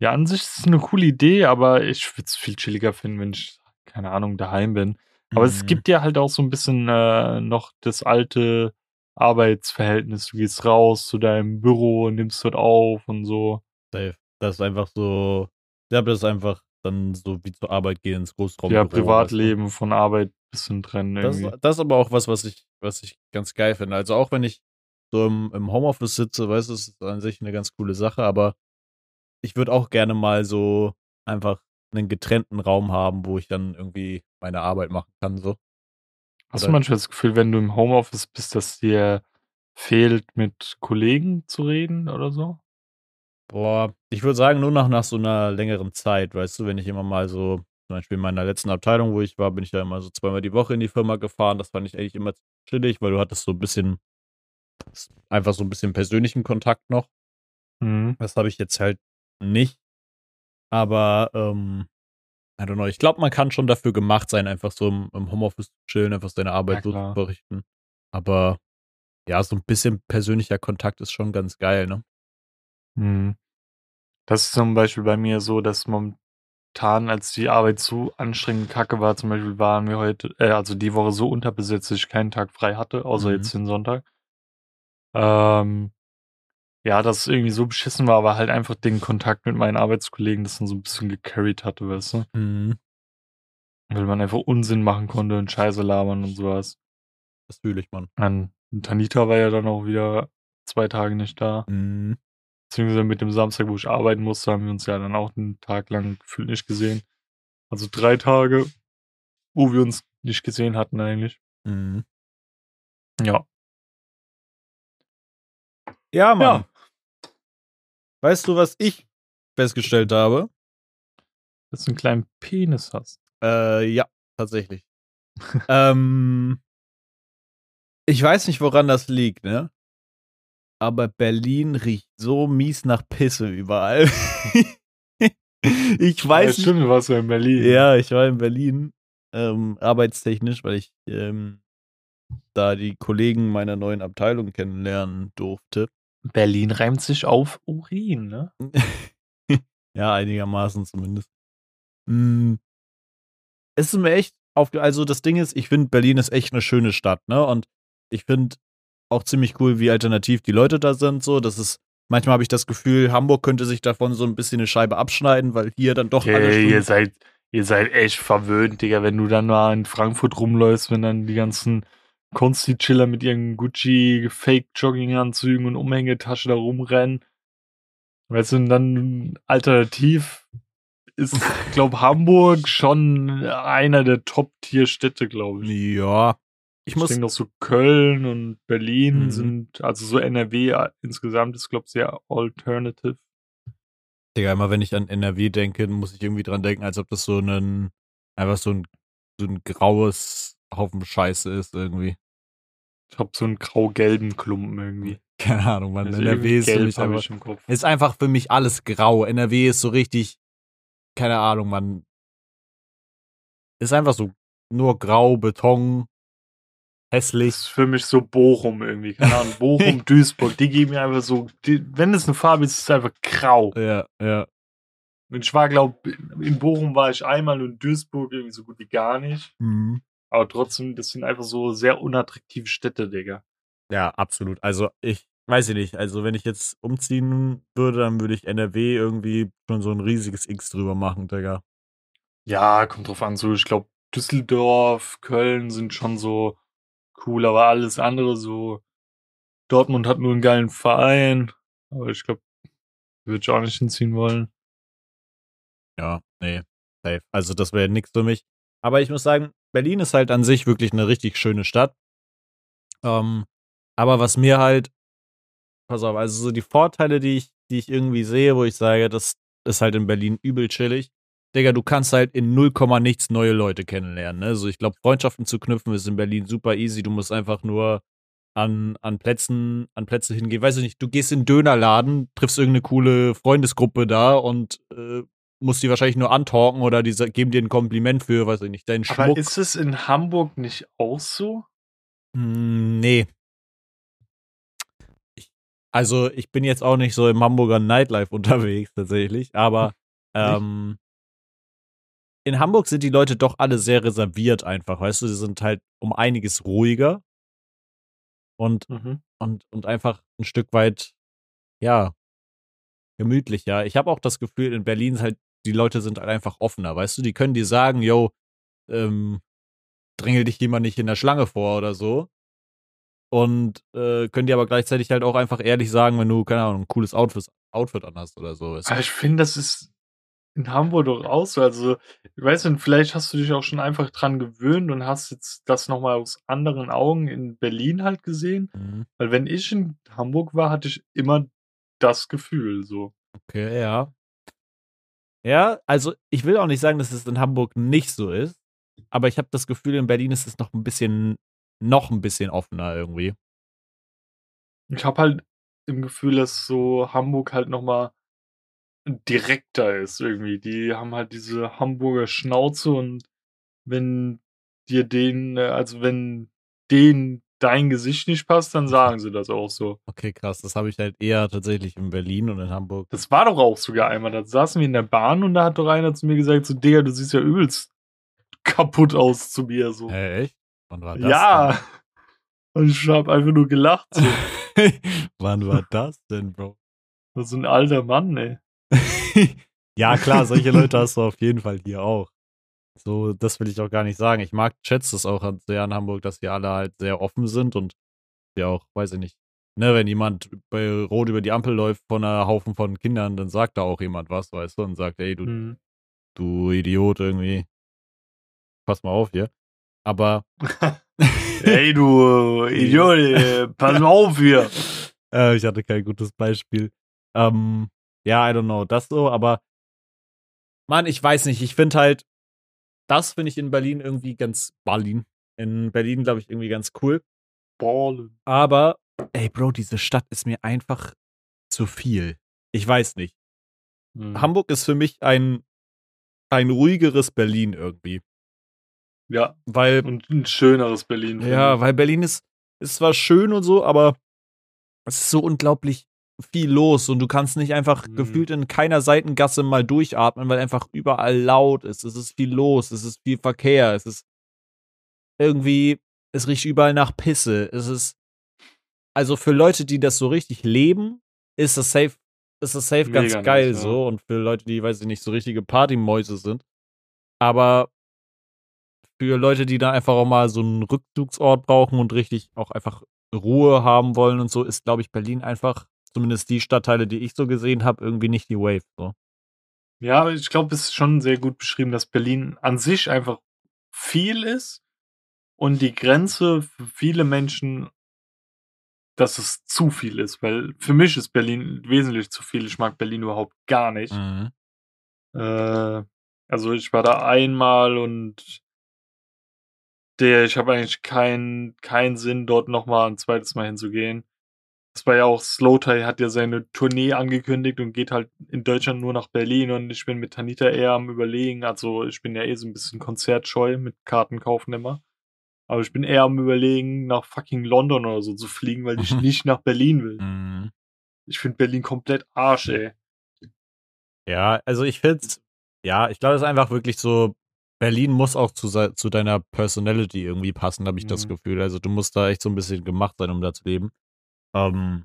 Ja, an sich ist es eine coole Idee, aber ich würde es viel chilliger finden, wenn ich, keine Ahnung, daheim bin. Aber es Mhm. gibt ja halt auch so ein bisschen äh, noch das alte Arbeitsverhältnis. Du gehst raus zu deinem Büro, nimmst dort auf und so. Safe. Das ist einfach so. Ja, das ist einfach dann so wie zur Arbeit gehen ins Großraum. ja, Privatleben von Arbeit bisschen trennen Das, irgendwie. das ist aber auch was, was ich, was ich ganz geil finde. Also auch wenn ich so im, im Homeoffice sitze, weißt du, es ist an sich eine ganz coole Sache, aber ich würde auch gerne mal so einfach einen getrennten Raum haben, wo ich dann irgendwie meine Arbeit machen kann. So. Hast du oder- manchmal das Gefühl, wenn du im Homeoffice bist, dass dir fehlt, mit Kollegen zu reden oder so? Boah, ich würde sagen, nur nach, nach so einer längeren Zeit, weißt du, wenn ich immer mal so, zum Beispiel in meiner letzten Abteilung, wo ich war, bin ich ja immer so zweimal die Woche in die Firma gefahren. Das fand ich eigentlich immer chillig, weil du hattest so ein bisschen, einfach so ein bisschen persönlichen Kontakt noch. Mhm. Das habe ich jetzt halt nicht. Aber, ähm, I don't know, ich glaube, man kann schon dafür gemacht sein, einfach so im, im Homeoffice zu chillen, einfach seine Arbeit Ja, so zu klar. verrichten. Aber ja, so ein bisschen persönlicher Kontakt ist schon ganz geil, ne? Mhm. Das ist zum Beispiel bei mir so, dass momentan, als die Arbeit so anstrengend kacke war, zum Beispiel waren wir heute, äh, also die Woche so unterbesetzt, dass ich keinen Tag frei hatte, außer Mhm. jetzt den Sonntag. Ähm, ja, dass es irgendwie so beschissen war, aber halt einfach den Kontakt mit meinen Arbeitskollegen das dann so ein bisschen gecarried hatte, weißt du? Mhm. Weil man einfach Unsinn machen konnte und Scheiße labern und sowas. Das fühle ich, Mann. Und Tanita war ja dann auch wieder zwei Tage nicht da. Mhm. Beziehungsweise mit dem Samstag, wo ich arbeiten musste, haben wir uns ja dann auch einen Tag lang gefühlt nicht gesehen. Also drei Tage, wo wir uns nicht gesehen hatten eigentlich. Mhm. Ja. Ja, Mann. Ja. Weißt du, was ich festgestellt habe? Dass du einen kleinen Penis hast. Äh, ja, tatsächlich. ähm, ich weiß nicht, woran das liegt, ne? Aber Berlin riecht so mies nach Pisse überall. ich ja, weiß nicht. stimmt, du warst ja in Berlin. Ja, ich war in Berlin, ähm, arbeitstechnisch, weil ich ähm, da die Kollegen meiner neuen Abteilung kennenlernen durfte. Berlin reimt sich auf Urin, ne? ja, einigermaßen zumindest. Mm. Es ist mir echt aufge... Also das Ding ist, ich finde, Berlin ist echt eine schöne Stadt, ne? Und ich finde auch ziemlich cool, wie alternativ die Leute da sind. So, das ist... Manchmal habe ich das Gefühl, Hamburg könnte sich davon so ein bisschen eine Scheibe abschneiden, weil hier dann doch alle Okay, ihr seid, ihr seid echt verwöhnt, Digga, wenn du dann mal in Frankfurt rumläufst, wenn dann die ganzen Konsti-Chiller mit ihren Gucci-Fake-Jogginganzügen und Umhängetasche da rumrennen. Weißt du, und dann alternativ ist, glaub, Hamburg schon einer der Top-Tier-Städte, glaube ich. Ja. Ich Ich muss... denke noch so Köln und Berlin Mhm. sind, also so NRW insgesamt ist, glaube ich, sehr alternative. Digga, immer wenn ich an NRW denke, muss ich irgendwie dran denken, als ob das so ein, einfach so ein, so ein graues Haufen Scheiße ist irgendwie. Ich hab so einen grau-gelben Klumpen irgendwie. Keine Ahnung, man. Also NRW ist für mich einfach, ich im Kopf. ist einfach für mich alles grau. NRW ist so richtig, keine Ahnung, man. Ist einfach so nur grau, Beton, Das hässlich. ist für mich so Bochum irgendwie. Keine Ahnung, Bochum, Duisburg, die geben mir einfach so, die, wenn es eine Farbe ist, ist es einfach grau. Ja, ja. Und ich war, glaube in Bochum war ich einmal und in Duisburg irgendwie so gut wie gar nicht. Mhm. Aber trotzdem, das sind einfach so sehr unattraktive Städte, Digga. Ja, absolut. Also ich weiß ich nicht. Also wenn ich jetzt umziehen würde, dann würde ich NRW irgendwie schon so ein riesiges X drüber machen, Digga. Ja, kommt drauf an. So, ich glaube, Düsseldorf, Köln sind schon so cool, aber alles andere so. Dortmund hat nur einen geilen Verein, aber ich glaube, würde ich auch nicht hinziehen wollen. Ja, nee, safe. Also das wäre nichts für mich. Aber ich muss sagen, Berlin ist halt an sich wirklich eine richtig schöne Stadt. Ähm, aber was mir halt, pass auf, also so die Vorteile, die ich, die ich irgendwie sehe, wo ich sage, das ist halt in Berlin übel chillig. Digga, du kannst halt in 0, nichts neue Leute kennenlernen. Ne? Also ich glaube, Freundschaften zu knüpfen ist in Berlin super easy. Du musst einfach nur an, an Plätzen, an Plätze hingehen. Weiß ich nicht, du gehst in den Dönerladen, triffst irgendeine coole Freundesgruppe da und äh, musst die wahrscheinlich nur antalken oder die geben dir ein Kompliment für, weiß ich nicht, deinen Schmuck. Aber ist es in Hamburg nicht auch so? Hm, nee. Ich, also, ich bin jetzt auch nicht so im Hamburger Nightlife unterwegs, tatsächlich, aber ähm, in Hamburg sind die Leute doch alle sehr reserviert einfach, weißt du, sie sind halt um einiges ruhiger und, mhm. und, und einfach ein Stück weit, ja, gemütlicher. Ich habe auch das Gefühl, in Berlin halt, die Leute sind halt einfach offener, weißt du, die können dir sagen, yo, ähm, drängel dich jemand nicht in der Schlange vor oder so. Und äh, können dir aber gleichzeitig halt auch einfach ehrlich sagen, wenn du, keine Ahnung, ein cooles Outfit, Outfit anhast oder so. Aber ich finde, das ist in Hamburg doch auch so. Also, ich weiß nicht, vielleicht hast du dich auch schon einfach dran gewöhnt und hast jetzt das nochmal aus anderen Augen in Berlin halt gesehen. Mhm. Weil wenn ich in Hamburg war, hatte ich immer das Gefühl so. Okay, ja. Ja, also ich will auch nicht sagen, dass es in Hamburg nicht so ist, aber ich habe das Gefühl, in Berlin ist es noch ein bisschen, noch ein bisschen offener irgendwie. Ich habe halt im Gefühl, dass so Hamburg halt nochmal direkter ist irgendwie. Die haben halt diese Hamburger Schnauze und wenn dir den, äh, also wenn denen dein Gesicht nicht passt, dann sagen sie das auch so. Okay, krass. Das habe ich halt eher tatsächlich in Berlin und in Hamburg. Das war doch auch sogar einmal. Da saßen wir in der Bahn und da hat doch einer zu mir gesagt: So, Digga, du siehst ja übelst kaputt aus zu mir. So. Hä, echt? Wann war das? Ja. Denn? Und ich habe einfach nur gelacht. So. Wann war das denn, Bro? Das ist ein alter Mann, ey. ja, klar, solche Leute hast du auf jeden Fall hier auch. So, das will ich auch gar nicht sagen. Ich mag, schätze es auch sehr an Hamburg, dass die alle halt sehr offen sind und ja auch, weiß ich nicht. Ne, wenn jemand bei Rot über die Ampel läuft von einer Haufen von Kindern, dann sagt da auch jemand was, weißt du, und sagt, ey, du, hm. du Idiot irgendwie. Pass mal auf hier. Aber. ey, du Idiot, pass mal auf hier. Äh, ich hatte kein gutes Beispiel. Ähm, ja, I don't know, das so, aber Mann, ich weiß nicht, ich finde halt, das finde ich in Berlin irgendwie ganz Berlin. In Berlin, glaube ich, irgendwie ganz cool. Ballen. Aber, ey, Bro, diese Stadt ist mir einfach zu viel. Ich weiß nicht. Hm. Hamburg ist für mich ein, ein ruhigeres Berlin irgendwie. Ja. Weil. Und ein schöneres Berlin. Ja, weil Berlin ist, ist zwar schön und so, aber es ist so unglaublich viel los und du kannst nicht einfach mhm. gefühlt in keiner Seitengasse mal durchatmen, weil einfach überall laut ist. Es ist viel los, es ist viel Verkehr, es ist irgendwie, es riecht überall nach Pisse. Es ist, also für Leute, die das so richtig leben, ist das safe, ist das safe Mega ganz geil nice, so. Ja. Und für Leute, die, weiß ich nicht, so richtige Partymäuse sind. Aber für Leute, die da einfach auch mal so einen Rückzugsort brauchen und richtig auch einfach Ruhe haben wollen und so, ist, glaube ich, Berlin einfach zumindest die Stadtteile, die ich so gesehen habe, irgendwie nicht die Wave. So. Ja, ich glaube, es ist schon sehr gut beschrieben, dass Berlin an sich einfach viel ist und die Grenze für viele Menschen, dass es zu viel ist, weil für mich ist Berlin wesentlich zu viel. Ich mag Berlin überhaupt gar nicht. Mhm. Äh, also ich war da einmal und der, ich habe eigentlich keinen keinen Sinn, dort nochmal ein zweites Mal hinzugehen. Das war ja auch, Slowtie hat ja seine Tournee angekündigt und geht halt in Deutschland nur nach Berlin und ich bin mit Tanita eher am überlegen, also ich bin ja eh so ein bisschen konzertscheu mit Karten kaufen immer. Aber ich bin eher am überlegen, nach fucking London oder so zu fliegen, weil ich nicht nach Berlin will. Mhm. Ich finde Berlin komplett Arsch, ey. Ja, also ich find's, ja, ich glaube, es ist einfach wirklich so, Berlin muss auch zu, zu deiner Personality irgendwie passen, habe ich mhm. das Gefühl. Also du musst da echt so ein bisschen gemacht sein, um da zu leben. Ähm,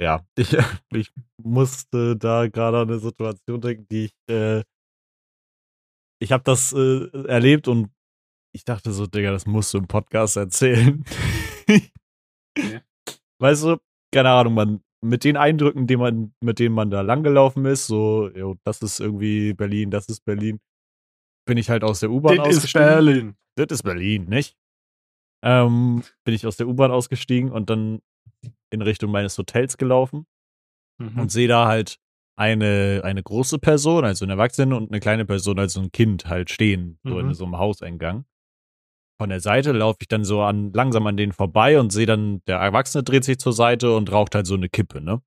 ja, ich, ich musste da gerade an eine Situation denken, die ich, äh, ich habe das äh, erlebt und ich dachte so, Digga, das musst du im Podcast erzählen. Okay. Weißt du, keine Ahnung, man, mit den Eindrücken, die man, mit denen man da langgelaufen ist, so, jo, das ist irgendwie Berlin, das ist Berlin, bin ich halt aus der U-Bahn Das ist ausgestiegen. Berlin. Das ist Berlin, nicht? Ähm, bin ich aus der U-Bahn ausgestiegen und dann in Richtung meines Hotels gelaufen Mhm. und sehe da halt eine, eine große Person, also eine Erwachsene und eine kleine Person, also ein Kind halt stehen, so Mhm. in so einem Hauseingang. Von der Seite laufe ich dann so an, langsam an denen vorbei und sehe dann, der Erwachsene dreht sich zur Seite und raucht halt so eine Kippe, ne?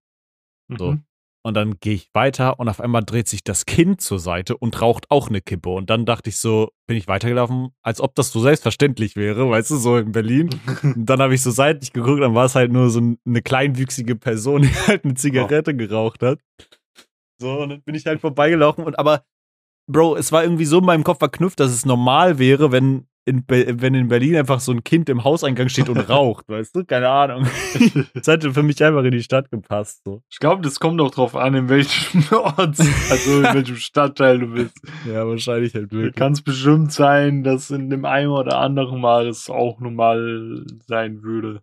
so. Mhm. Und dann gehe ich weiter und auf einmal dreht sich das Kind zur Seite und raucht auch eine Kippe. Und dann dachte ich so, bin ich weitergelaufen, als ob das so selbstverständlich wäre, weißt du, so in Berlin. Und dann habe ich so seitlich geguckt, dann war es halt nur so ein- eine kleinwüchsige Person, die halt eine Zigarette geraucht hat. So, und dann bin ich halt vorbeigelaufen. Und aber, Bro, es war irgendwie so in meinem Kopf verknüpft, dass es normal wäre, wenn in, Be wenn in Berlin einfach so ein Kind im Hauseingang steht und raucht, weißt du? Keine Ahnung. Das hätte für mich einfach in die Stadt gepasst. So. Ich glaube, das kommt auch drauf an, in welchem Ort, also in welchem Stadtteil du bist. Ja, wahrscheinlich halt wirklich. Kann es bestimmt sein, dass in dem einen oder anderen Mal es auch normal sein würde.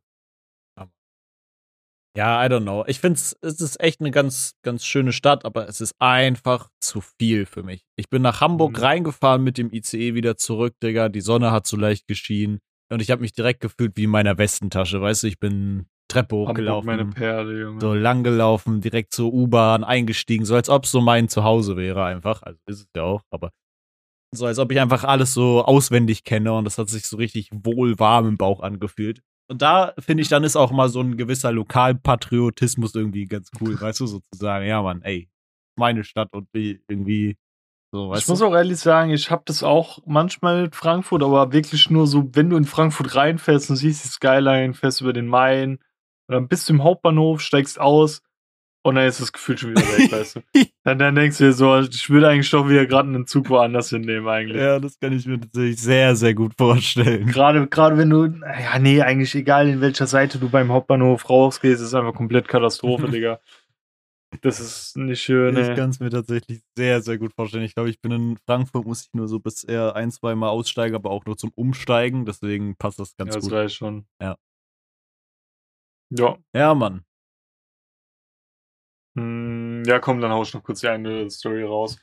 Ja, I don't know. Ich finde es ist echt eine ganz, ganz schöne Stadt, aber es ist einfach zu viel für mich. Ich bin nach Hamburg Mhm. reingefahren mit dem ICE wieder zurück, Digga. Die Sonne hat so leicht geschienen und ich habe mich direkt gefühlt wie in meiner Westentasche. Weißt du, ich bin Treppe Hamburg, hochgelaufen, meine Perle, Junge. so lang gelaufen, direkt zur U-Bahn eingestiegen, so als ob es so mein Zuhause wäre einfach. Also ist es ja auch, aber so als ob ich einfach alles so auswendig kenne und das hat sich so richtig wohl warm im Bauch angefühlt. Und da finde ich, dann ist auch mal so ein gewisser Lokalpatriotismus irgendwie ganz cool, weißt du, sozusagen, ja, Mann, ey, meine Stadt und irgendwie so, weißt ich muss du? auch ehrlich sagen, ich habe das auch manchmal in Frankfurt, aber wirklich nur so, wenn du in Frankfurt reinfährst und siehst die Skyline, fährst über den Main und dann bist du im Hauptbahnhof, steigst aus und dann ist das Gefühl schon wieder weg, weißt du. Dann, dann denkst du dir so, ich würde eigentlich doch wieder gerade einen Zug woanders hinnehmen eigentlich. Ja, das kann ich mir tatsächlich sehr, sehr gut vorstellen. Gerade, gerade wenn du, ja, nee, eigentlich egal, in welcher Seite du beim Hauptbahnhof rausgehst, ist einfach komplett Katastrophe, Digga. Das ist nicht schön, Ich kann es mir tatsächlich sehr, sehr gut vorstellen. Ich glaube, ich bin in Frankfurt, muss ich nur so bisher ein, zwei Mal aussteigen, aber auch nur zum Umsteigen. Deswegen passt das ganz Ja, das gut. reicht schon. Ja. Ja. Ja, Mann. Hm, ja, komm, dann hau ich noch kurz die eine Story raus.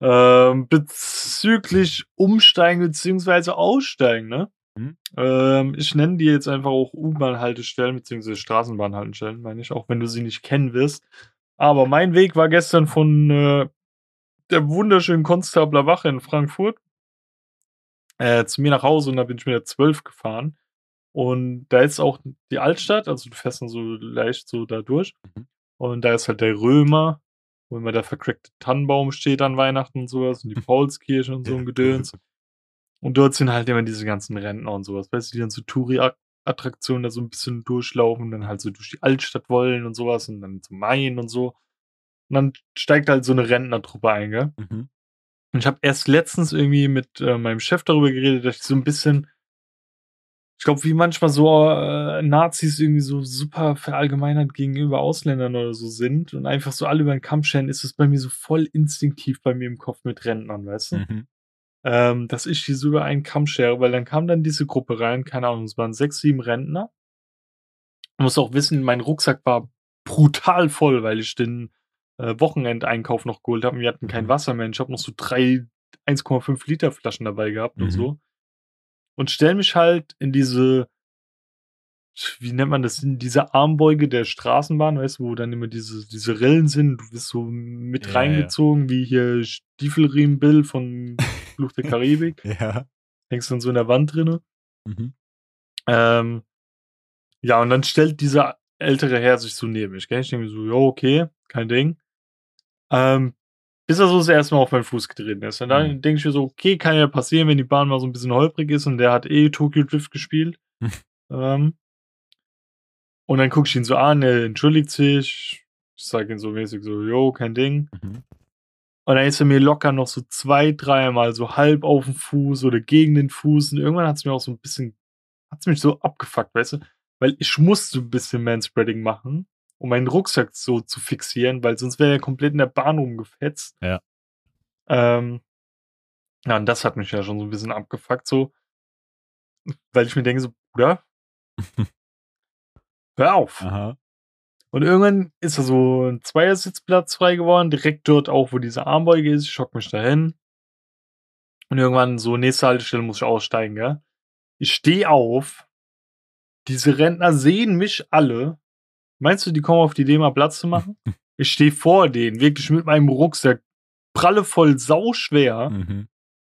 Ähm, bezüglich Umsteigen beziehungsweise Aussteigen, ne? Mhm. Ähm, ich nenne die jetzt einfach auch U-Bahn-Haltestellen beziehungsweise Straßenbahn-Haltestellen, meine ich, auch wenn du sie nicht kennen wirst. Aber mein Weg war gestern von äh, der wunderschönen Konstabler Wache in Frankfurt äh, zu mir nach Hause und da bin ich mit der 12 gefahren. Und da ist auch die Altstadt, also du fährst dann so leicht so da durch. Mhm. Und da ist halt der Römer, wo immer der vercrackte Tannenbaum steht an Weihnachten und sowas und die Paulskirche und so ein Gedöns. Und dort sind halt immer diese ganzen Rentner und sowas, weißt du, die dann so Touri-Attraktionen da so ein bisschen durchlaufen dann halt so durch die Altstadt wollen und sowas und dann zum Main und so. Und dann steigt halt so eine Rentnertruppe ein, gell? Mhm. Und ich habe erst letztens irgendwie mit äh, meinem Chef darüber geredet, dass ich so ein bisschen, ich glaube, wie manchmal so äh, Nazis irgendwie so super verallgemeinert gegenüber Ausländern oder so sind und einfach so alle über den Kamm scheren, ist es bei mir so voll instinktiv bei mir im Kopf mit Rentnern, weißt du? Mhm. ähm, dass ich die so über einen Kamm schere, weil dann kam dann diese Gruppe rein, keine Ahnung, es waren sechs, sieben Rentner. Man muss auch wissen, mein Rucksack war brutal voll, weil ich den äh, Wochenendeinkauf noch geholt habe. Wir hatten kein Mhm. Wasser mehr. Ich habe noch so drei 1,5 Liter Flaschen dabei gehabt und Mhm. so. Und stell mich halt in diese, wie nennt man das, in diese Armbeuge der Straßenbahn, weißt du, wo dann immer diese, diese Rillen sind. Du bist so mit Ja, ja. reingezogen, wie hier Stiefelriemen Bill von Fluch der Karibik. Ja. Hängst dann so in der Wand drinne. Mhm. Ähm, ja, und dann stellt dieser ältere Herr sich so neben mich. Gell? Ich denke mir so, ja, okay, kein Ding. Ähm, bis er so das erste Mal auf meinen Fuß getreten ist. Und dann Mhm. denke ich mir so, okay, kann ja passieren, wenn die Bahn mal so ein bisschen holprig ist und der hat eh Tokyo Drift gespielt. Hm. ähm, und dann gucke ich ihn so an, er entschuldigt sich. Ich sage ihn so mäßig so, jo, kein Ding. Mhm. Und dann ist er mir locker noch so zwei, dreimal so halb auf dem Fuß oder gegen den Fuß. Und irgendwann hat es mir auch so ein bisschen, hat es mich so abgefuckt, weißt du? Weil ich musste ein bisschen Manspreading machen, um meinen Rucksack so zu fixieren, weil sonst wäre er komplett in der Bahn rumgefetzt. Ja. Ähm, Ja, und das hat mich ja schon so ein bisschen abgefuckt, so. Weil ich mir denke, so, Bruder, hör auf. Aha. Und irgendwann ist da so ein Zweiersitzplatz frei geworden, direkt dort auch, wo diese Armbeuge ist. Ich schock mich dahin. Und irgendwann so, nächste Haltestelle muss ich aussteigen, gell? Ich stehe auf. Diese Rentner sehen mich alle. Meinst du, die kommen auf die Idee, mal Platz zu machen? Ich stehe vor denen, wirklich mit meinem Rucksack, pralle voll, sauschwer. Mhm.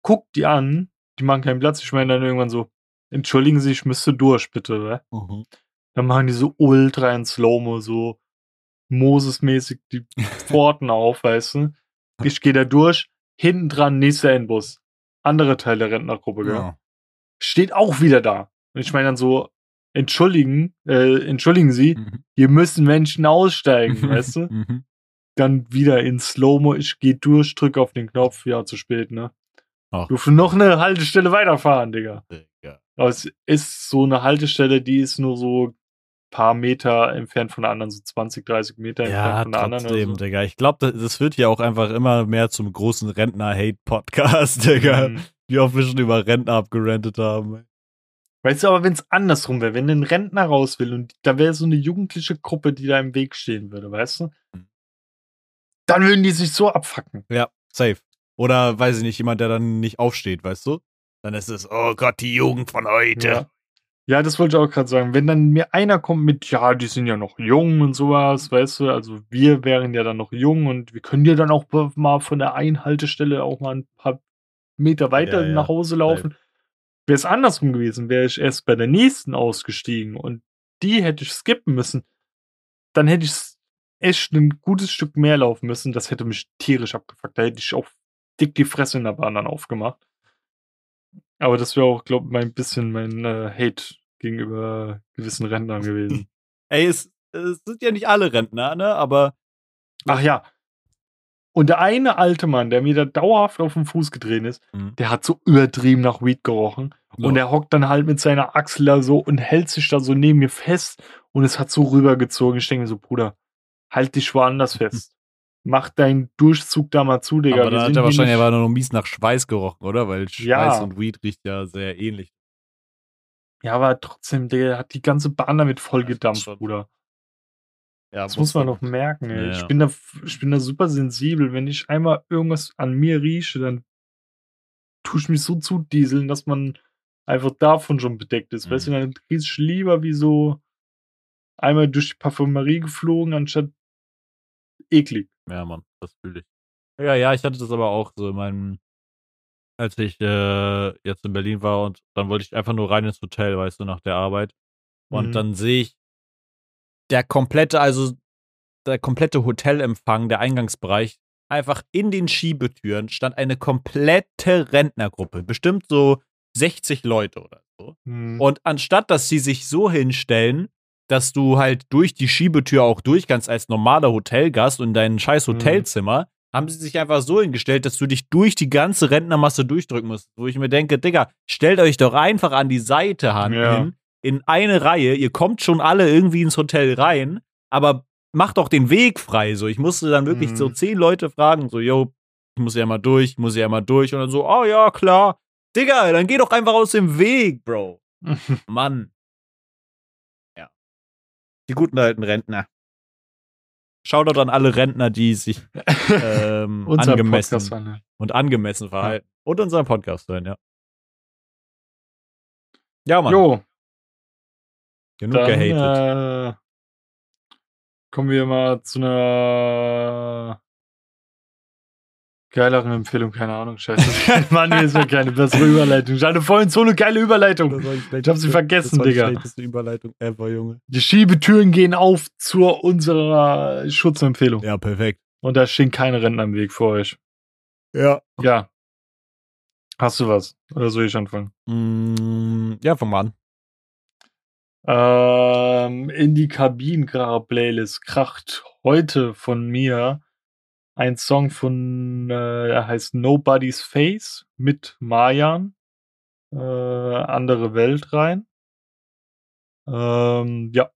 Guck die an, die machen keinen Platz. Ich meine dann irgendwann so, entschuldigen Sie, ich müsste durch, bitte? Mhm. Dann machen die so ultra in Slow-Mo, so Moses-mäßig die Pforten auf, weißt du? Ich gehe da durch, hinten dran, nächster Endbus. Andere Teil der Rentnergruppe, gell? Ja. Steht auch wieder da. Und ich meine dann so, entschuldigen, äh, entschuldigen Sie, Mhm. hier müssen Menschen aussteigen, weißt du? Mhm. Dann wieder in Slow-Mo, ich gehe durch, drücke auf den Knopf, ja, zu spät, ne? Ach. Durfte noch eine Haltestelle weiterfahren, Digga. Ja. Aber es ist so eine Haltestelle, die ist nur so paar Meter entfernt von der anderen, so 20, 30 Meter entfernt Ja, von der anderen. trotzdem, Oder so. Digga. Ich glaube, das, das wird ja auch einfach immer mehr zum großen Rentner-Hate-Podcast, Digga. Mhm. Wie oft wir schon über Rentner abgerantet haben. Weißt du, aber wenn es andersrum wäre, wenn ein Rentner raus will und da wäre so eine jugendliche Gruppe, die da im Weg stehen würde, weißt du? Mhm. Dann würden die sich so abfacken. Ja, safe. Oder, weiß ich nicht, jemand, der dann nicht aufsteht, weißt du? Dann ist es, oh Gott, die Jugend von heute. Ja. ja, das wollte ich auch gerade sagen. Wenn dann mir einer kommt mit, ja, die sind ja noch jung und sowas, weißt du, also wir wären ja dann noch jung und wir können ja dann auch mal von der Einhaltestelle auch mal ein paar Meter weiter Ja, ja. nach Hause laufen. Wäre es andersrum gewesen, wäre ich erst bei der nächsten ausgestiegen und die hätte ich skippen müssen, dann hätte ich echt ein gutes Stück mehr laufen müssen. Das hätte mich tierisch abgefuckt. Da hätte ich auch dick die Fresse in der Bahn dann aufgemacht. Aber das wäre auch, glaube ich, mein bisschen mein äh, Hate gegenüber gewissen Rentnern gewesen. Ey, es, es sind ja nicht alle Rentner, ne? Aber Ach ja. Und der eine alte Mann, der mir da dauerhaft auf den Fuß getreten ist, Mhm. der hat so übertrieben nach Weed gerochen. Und Ja. er hockt dann halt mit seiner Achsel da so und hält sich da so neben mir fest und es hat so rübergezogen. Ich denke mir so, Bruder, halt dich woanders fest. Mach deinen Durchzug da mal zu, Digga. aber dann hat er wahrscheinlich aber noch mies nach Schweiß gerochen, oder? Weil Schweiß Ja. und Weed riecht ja sehr ähnlich. Ja, aber trotzdem, der hat die ganze Bahn damit voll Ja, gedampft. Bruder. Ja, Das muss man doch merken. Ja, Ich, bin da, ich bin da super sensibel. Wenn ich einmal irgendwas an mir rieche, dann tue ich mich so zudieseln, dass man einfach davon schon bedeckt ist. Weißt du, Mhm. dann riech ich lieber wie so einmal durch die Parfümerie geflogen, anstatt eklig. Ja, Mann, das fühle ich. Ja, ja, ich hatte das aber auch so in meinem, als ich äh, jetzt in Berlin war und dann wollte ich einfach nur rein ins Hotel, weißt du, nach der Arbeit. Und Mhm. dann sehe ich der komplette, also der komplette Hotelempfang, der Eingangsbereich, einfach in den Schiebetüren stand eine komplette Rentnergruppe. Bestimmt so 60 Leute oder so. Mhm. Und anstatt, dass sie sich so hinstellen, dass du halt durch die Schiebetür auch durch kannst als normaler Hotelgast und dein scheiß Mhm. Hotelzimmer, haben sie sich einfach so hingestellt, dass du dich durch die ganze Rentnermasse durchdrücken musst. Wo ich mir denke, Digga, stellt euch doch einfach an die Seite Ja. hin, in eine Reihe. Ihr kommt schon alle irgendwie ins Hotel rein, aber macht doch den Weg frei. So, ich musste dann wirklich Mhm. so zehn Leute fragen, so, yo, ich muss ja mal durch, ich muss ja mal durch. Und dann so, oh ja, klar. Digga, dann geh doch einfach aus dem Weg, Bro. Mann. Ja. Die guten alten Rentner. Shoutout an alle Rentner, die sich ähm, angemessen und angemessen verhalten. Und unseren Podcast hören, ja. Ja, Mann. Jo, genug dann gehatet. äh, kommen wir mal zu einer geileren Empfehlung, keine Ahnung, scheiße. Mann, mir ist mir keine bessere Überleitung. Ich hatte vorhin so eine geile Überleitung. Ich hab sie vergessen, das war Digga. Die schlechteste Überleitung ever, Junge. Die Schiebetüren gehen auf zu unserer Schutzempfehlung. Ja, perfekt. Und da stehen keine Rentner im Weg für euch. Ja. Ja. Hast du was? Oder soll ich anfangen? Mm, ja, fang mal an. Ähm, in die Kabinenkracher-Playlist kracht heute von mir ein Song von, äh, er heißt Nobody's Face mit Mayan. Äh, andere Welt rein. Ähm, ja.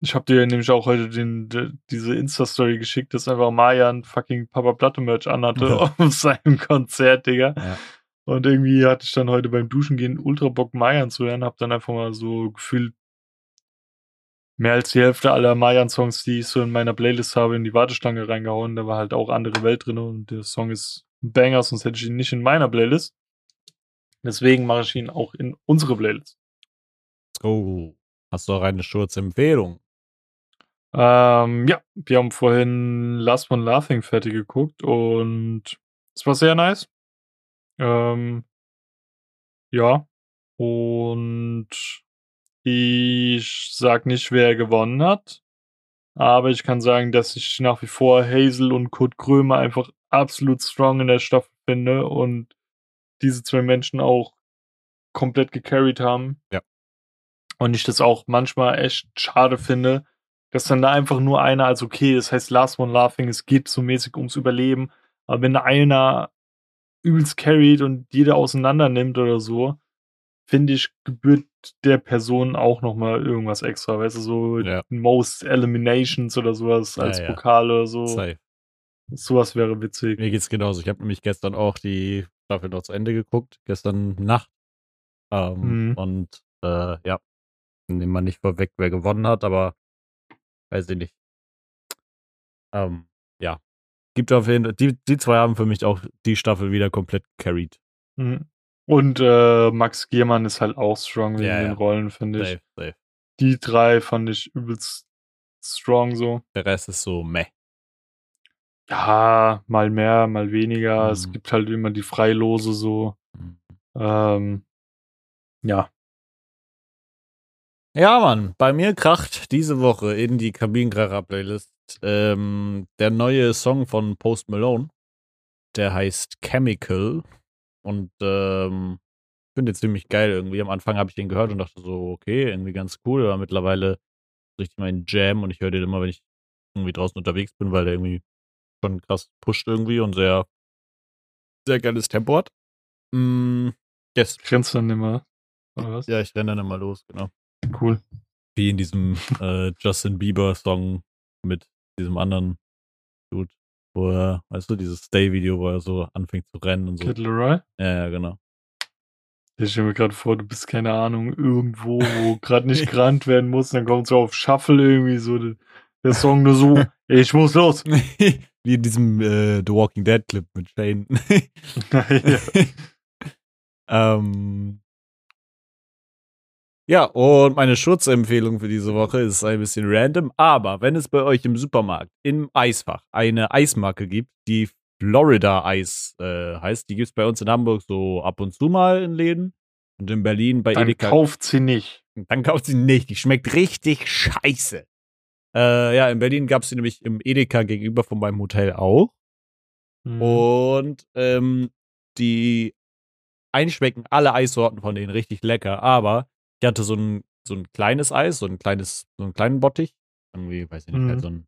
Ich habe dir nämlich auch heute den, de, diese Insta-Story geschickt, dass einfach Mayan fucking Papa Platte Merch anhatte Ja. auf seinem Konzert, Digga. Ja. Und irgendwie hatte ich dann heute beim Duschen gehen ultra Bock, Mayan zu hören. Hab dann einfach mal so gefühlt mehr als die Hälfte aller Mayan-Songs, die ich so in meiner Playlist habe, in die Warteschlange reingehauen. Da war halt auch andere Welt drin und der Song ist ein Banger, sonst hätte ich ihn nicht in meiner Playlist. Deswegen mache ich ihn auch in unsere Playlist. Oh, hast du auch eine Schurzempfehlung? Ähm, ja, wir haben vorhin Last One Laughing fertig geguckt und es war sehr nice. Ähm, ja, und ich sag nicht, wer gewonnen hat, aber ich kann sagen, dass ich nach wie vor Hazel und Kurt Krömer einfach absolut strong in der Staffel finde und diese zwei Menschen auch komplett gecarried haben. Ja. Und ich das auch manchmal echt schade finde, dass dann da einfach nur einer, also okay, das heißt Last One Laughing, es geht so mäßig ums Überleben, aber wenn einer übelst carried und jeder auseinander nimmt oder so, finde ich, gebührt der Person auch nochmal irgendwas extra, weißt du, so Ja. Most Eliminations oder sowas als ja. Pokal oder so. Safe. Sowas wäre witzig. Mir geht's genauso. Ich habe nämlich gestern auch die Staffel noch zu Ende geguckt, gestern Nacht. Ähm, Mhm. Und äh, ja, nehmen wir nicht vorweg, wer gewonnen hat, aber weiß ich nicht. Ähm, ja. Gibt auf jeden Fall, die, die zwei haben für mich auch die Staffel wieder komplett carried. Mhm. Und äh, Max Giermann ist halt auch strong wegen Ja, den ja. Rollen, finde ich. Safe, safe. Die drei fand ich übelst strong so. Der Rest ist so meh. Ja, mal mehr, mal weniger. Es Mhm. gibt halt immer die Freilose so. Mhm. Ähm, ja. Ja, Mann, bei mir kracht diese Woche in die Kabinenkracher-Playlist ähm, der neue Song von Post Malone. Der heißt Chemical. Und ähm, finde den ziemlich geil irgendwie. Am Anfang habe ich den gehört und dachte so, okay, irgendwie ganz cool. Aber mittlerweile richtig mein Jam und ich höre den immer, wenn ich irgendwie draußen unterwegs bin, weil der irgendwie schon krass pusht irgendwie und sehr, sehr geiles Tempo hat. Mm, yes. Grenzt dann immer. Oder was? Ja, ich renne dann immer los, genau Cool. wie in diesem äh, Justin Bieber Song mit diesem anderen Dude, wo er, weißt du, dieses Stay-Video, wo er so anfängt zu rennen und so. Kid Leroy? Ja, ja, genau. Ich stelle mir gerade vor, du bist, keine Ahnung, irgendwo, wo gerade nicht gerannt werden muss, dann kommt so auf Shuffle irgendwie so der, Song nur so, ich muss los. wie in diesem äh, The Walking Dead Clip mit Shane. ähm, ja, und meine Schutzempfehlung für diese Woche ist ein bisschen random, aber wenn es bei euch im Supermarkt im Eisfach eine Eismarke gibt, die Florida Eis äh, heißt, die gibt es bei uns in Hamburg so ab und zu mal in Läden und in Berlin bei Dann Edeka. kauft sie nicht. Dann kauft sie nicht, die schmeckt richtig scheiße. Äh, ja, in Berlin gab es sie nämlich im Edeka gegenüber von meinem Hotel auch. Mhm. Und ähm, die eigentlich schmecken alle Eissorten von denen richtig lecker, aber ich hatte so ein, so ein kleines Eis, so ein kleines, so einen kleinen Bottich. Irgendwie, weiß ich nicht, Mhm. halt so ein,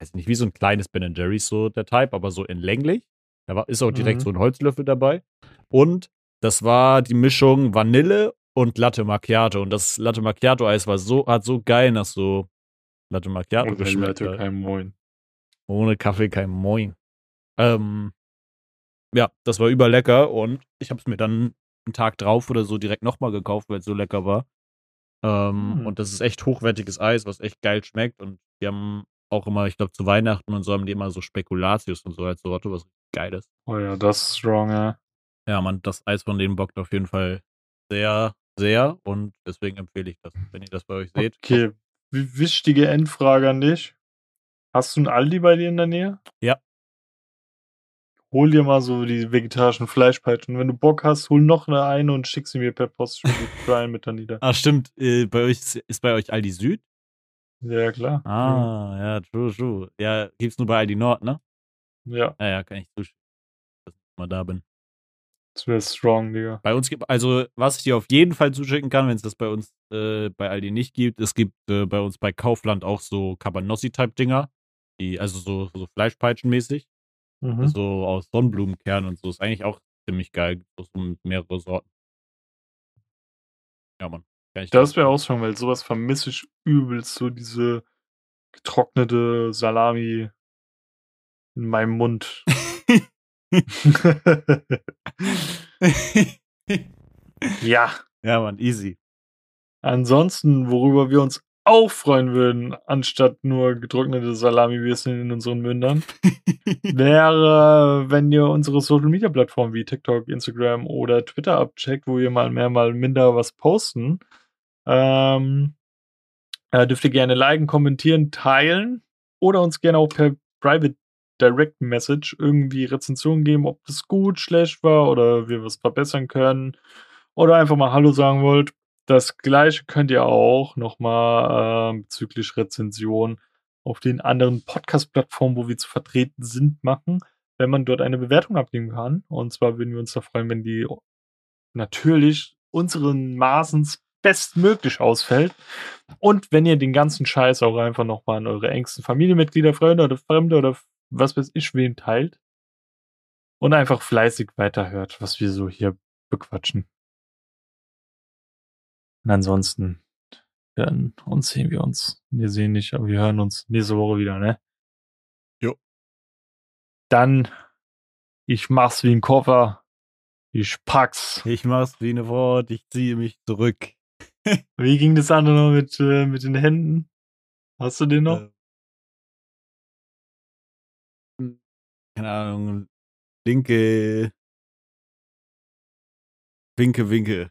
weiß ich nicht, wie so ein kleines Ben Jerry's, so der Type, aber so in länglich. Da war, ist auch direkt Mhm. so ein Holzlöffel dabei. Und das war die Mischung Vanille und Latte Macchiato. Und das Latte Macchiato Eis war so, hat so geil nach so Latte Macchiato Und geschmeckt. Halt. kein Moin. Ohne Kaffee kein Moin. Ähm, ja, das war überlecker und ich habe es mir dann einen Tag drauf oder so direkt nochmal gekauft, weil es so lecker war. Ähm, Hm. Und das ist echt hochwertiges Eis, was echt geil schmeckt. Und die haben auch immer, ich glaube, zu Weihnachten und so haben die immer so Spekulatius und so als Sorte, was geil ist. Oh ja, das ist strong, ja. Ja, man, das Eis von denen bockt auf jeden Fall sehr, sehr und deswegen empfehle ich das, wenn ihr das bei euch seht. Okay, wichtige Endfrage an dich. Hast du ein Aldi bei dir in der Nähe? Ja. Hol dir mal so die vegetarischen Fleischpeitschen. Wenn du Bock hast, hol noch eine ein und schick sie mir per Post Brian mit dann nieder. Ah, stimmt, äh, bei euch ist, ist bei euch Aldi Süd? Ja, klar. Ah, ja, true, true. Ja, gibt's nur bei Aldi Nord, ne? Ja, Ja, ja, kann ich zustimmen, dass ich mal da bin. das wäre strong, Digga. Bei uns gibt, also was ich dir auf jeden Fall zuschicken kann, wenn es das bei uns äh, bei Aldi nicht gibt, es gibt äh, bei uns bei Kaufland auch so Cabanossi-Type-Dinger, die, also so, so Fleischpeitschen-mäßig, Mhm. so aus Sonnenblumenkernen und so, ist eigentlich auch ziemlich geil, so mit mehrere Sorten. Ja, Mann. Das wäre auch weil sowas vermisse ich übelst, so diese getrocknete Salami in meinem Mund. ja. ja, Mann, easy. Ansonsten, worüber wir uns auch freuen würden, anstatt nur getrocknete Salami-Würstchen in unseren Mündern, wäre, wenn ihr unsere Social-Media-Plattformen wie TikTok, Instagram oder Twitter abcheckt, wo wir mal mehr, mal minder was posten. Ähm, äh, dürft ihr gerne liken, kommentieren, teilen oder uns gerne auch per Private Direct Message irgendwie Rezensionen geben, ob das gut, schlecht war oder wir was verbessern können oder einfach mal Hallo sagen wollt. Das gleiche könnt ihr auch nochmal äh, bezüglich Rezension auf den anderen Podcast-Plattformen, wo wir zu vertreten sind, machen, wenn man dort eine Bewertung abgeben kann. Und zwar würden wir uns da freuen, wenn die natürlich unseren Maßens bestmöglich ausfällt. Und wenn ihr den ganzen Scheiß auch einfach nochmal an eure engsten Familienmitglieder, Freunde oder Fremde oder was weiß ich wen teilt. Und einfach fleißig weiterhört, was wir so hier bequatschen. Und ansonsten hören uns sehen wir uns. Wir sehen nicht, aber wir hören uns nächste Woche wieder, ne? Jo. Dann, ich mach's wie ein Koffer. Ich pack's. Ich mach's wie eine Wort, ich ziehe mich zurück. Wie ging das andere noch mit, äh, mit den Händen? Hast du den noch? Äh, keine Ahnung. Linke. Winke, winke.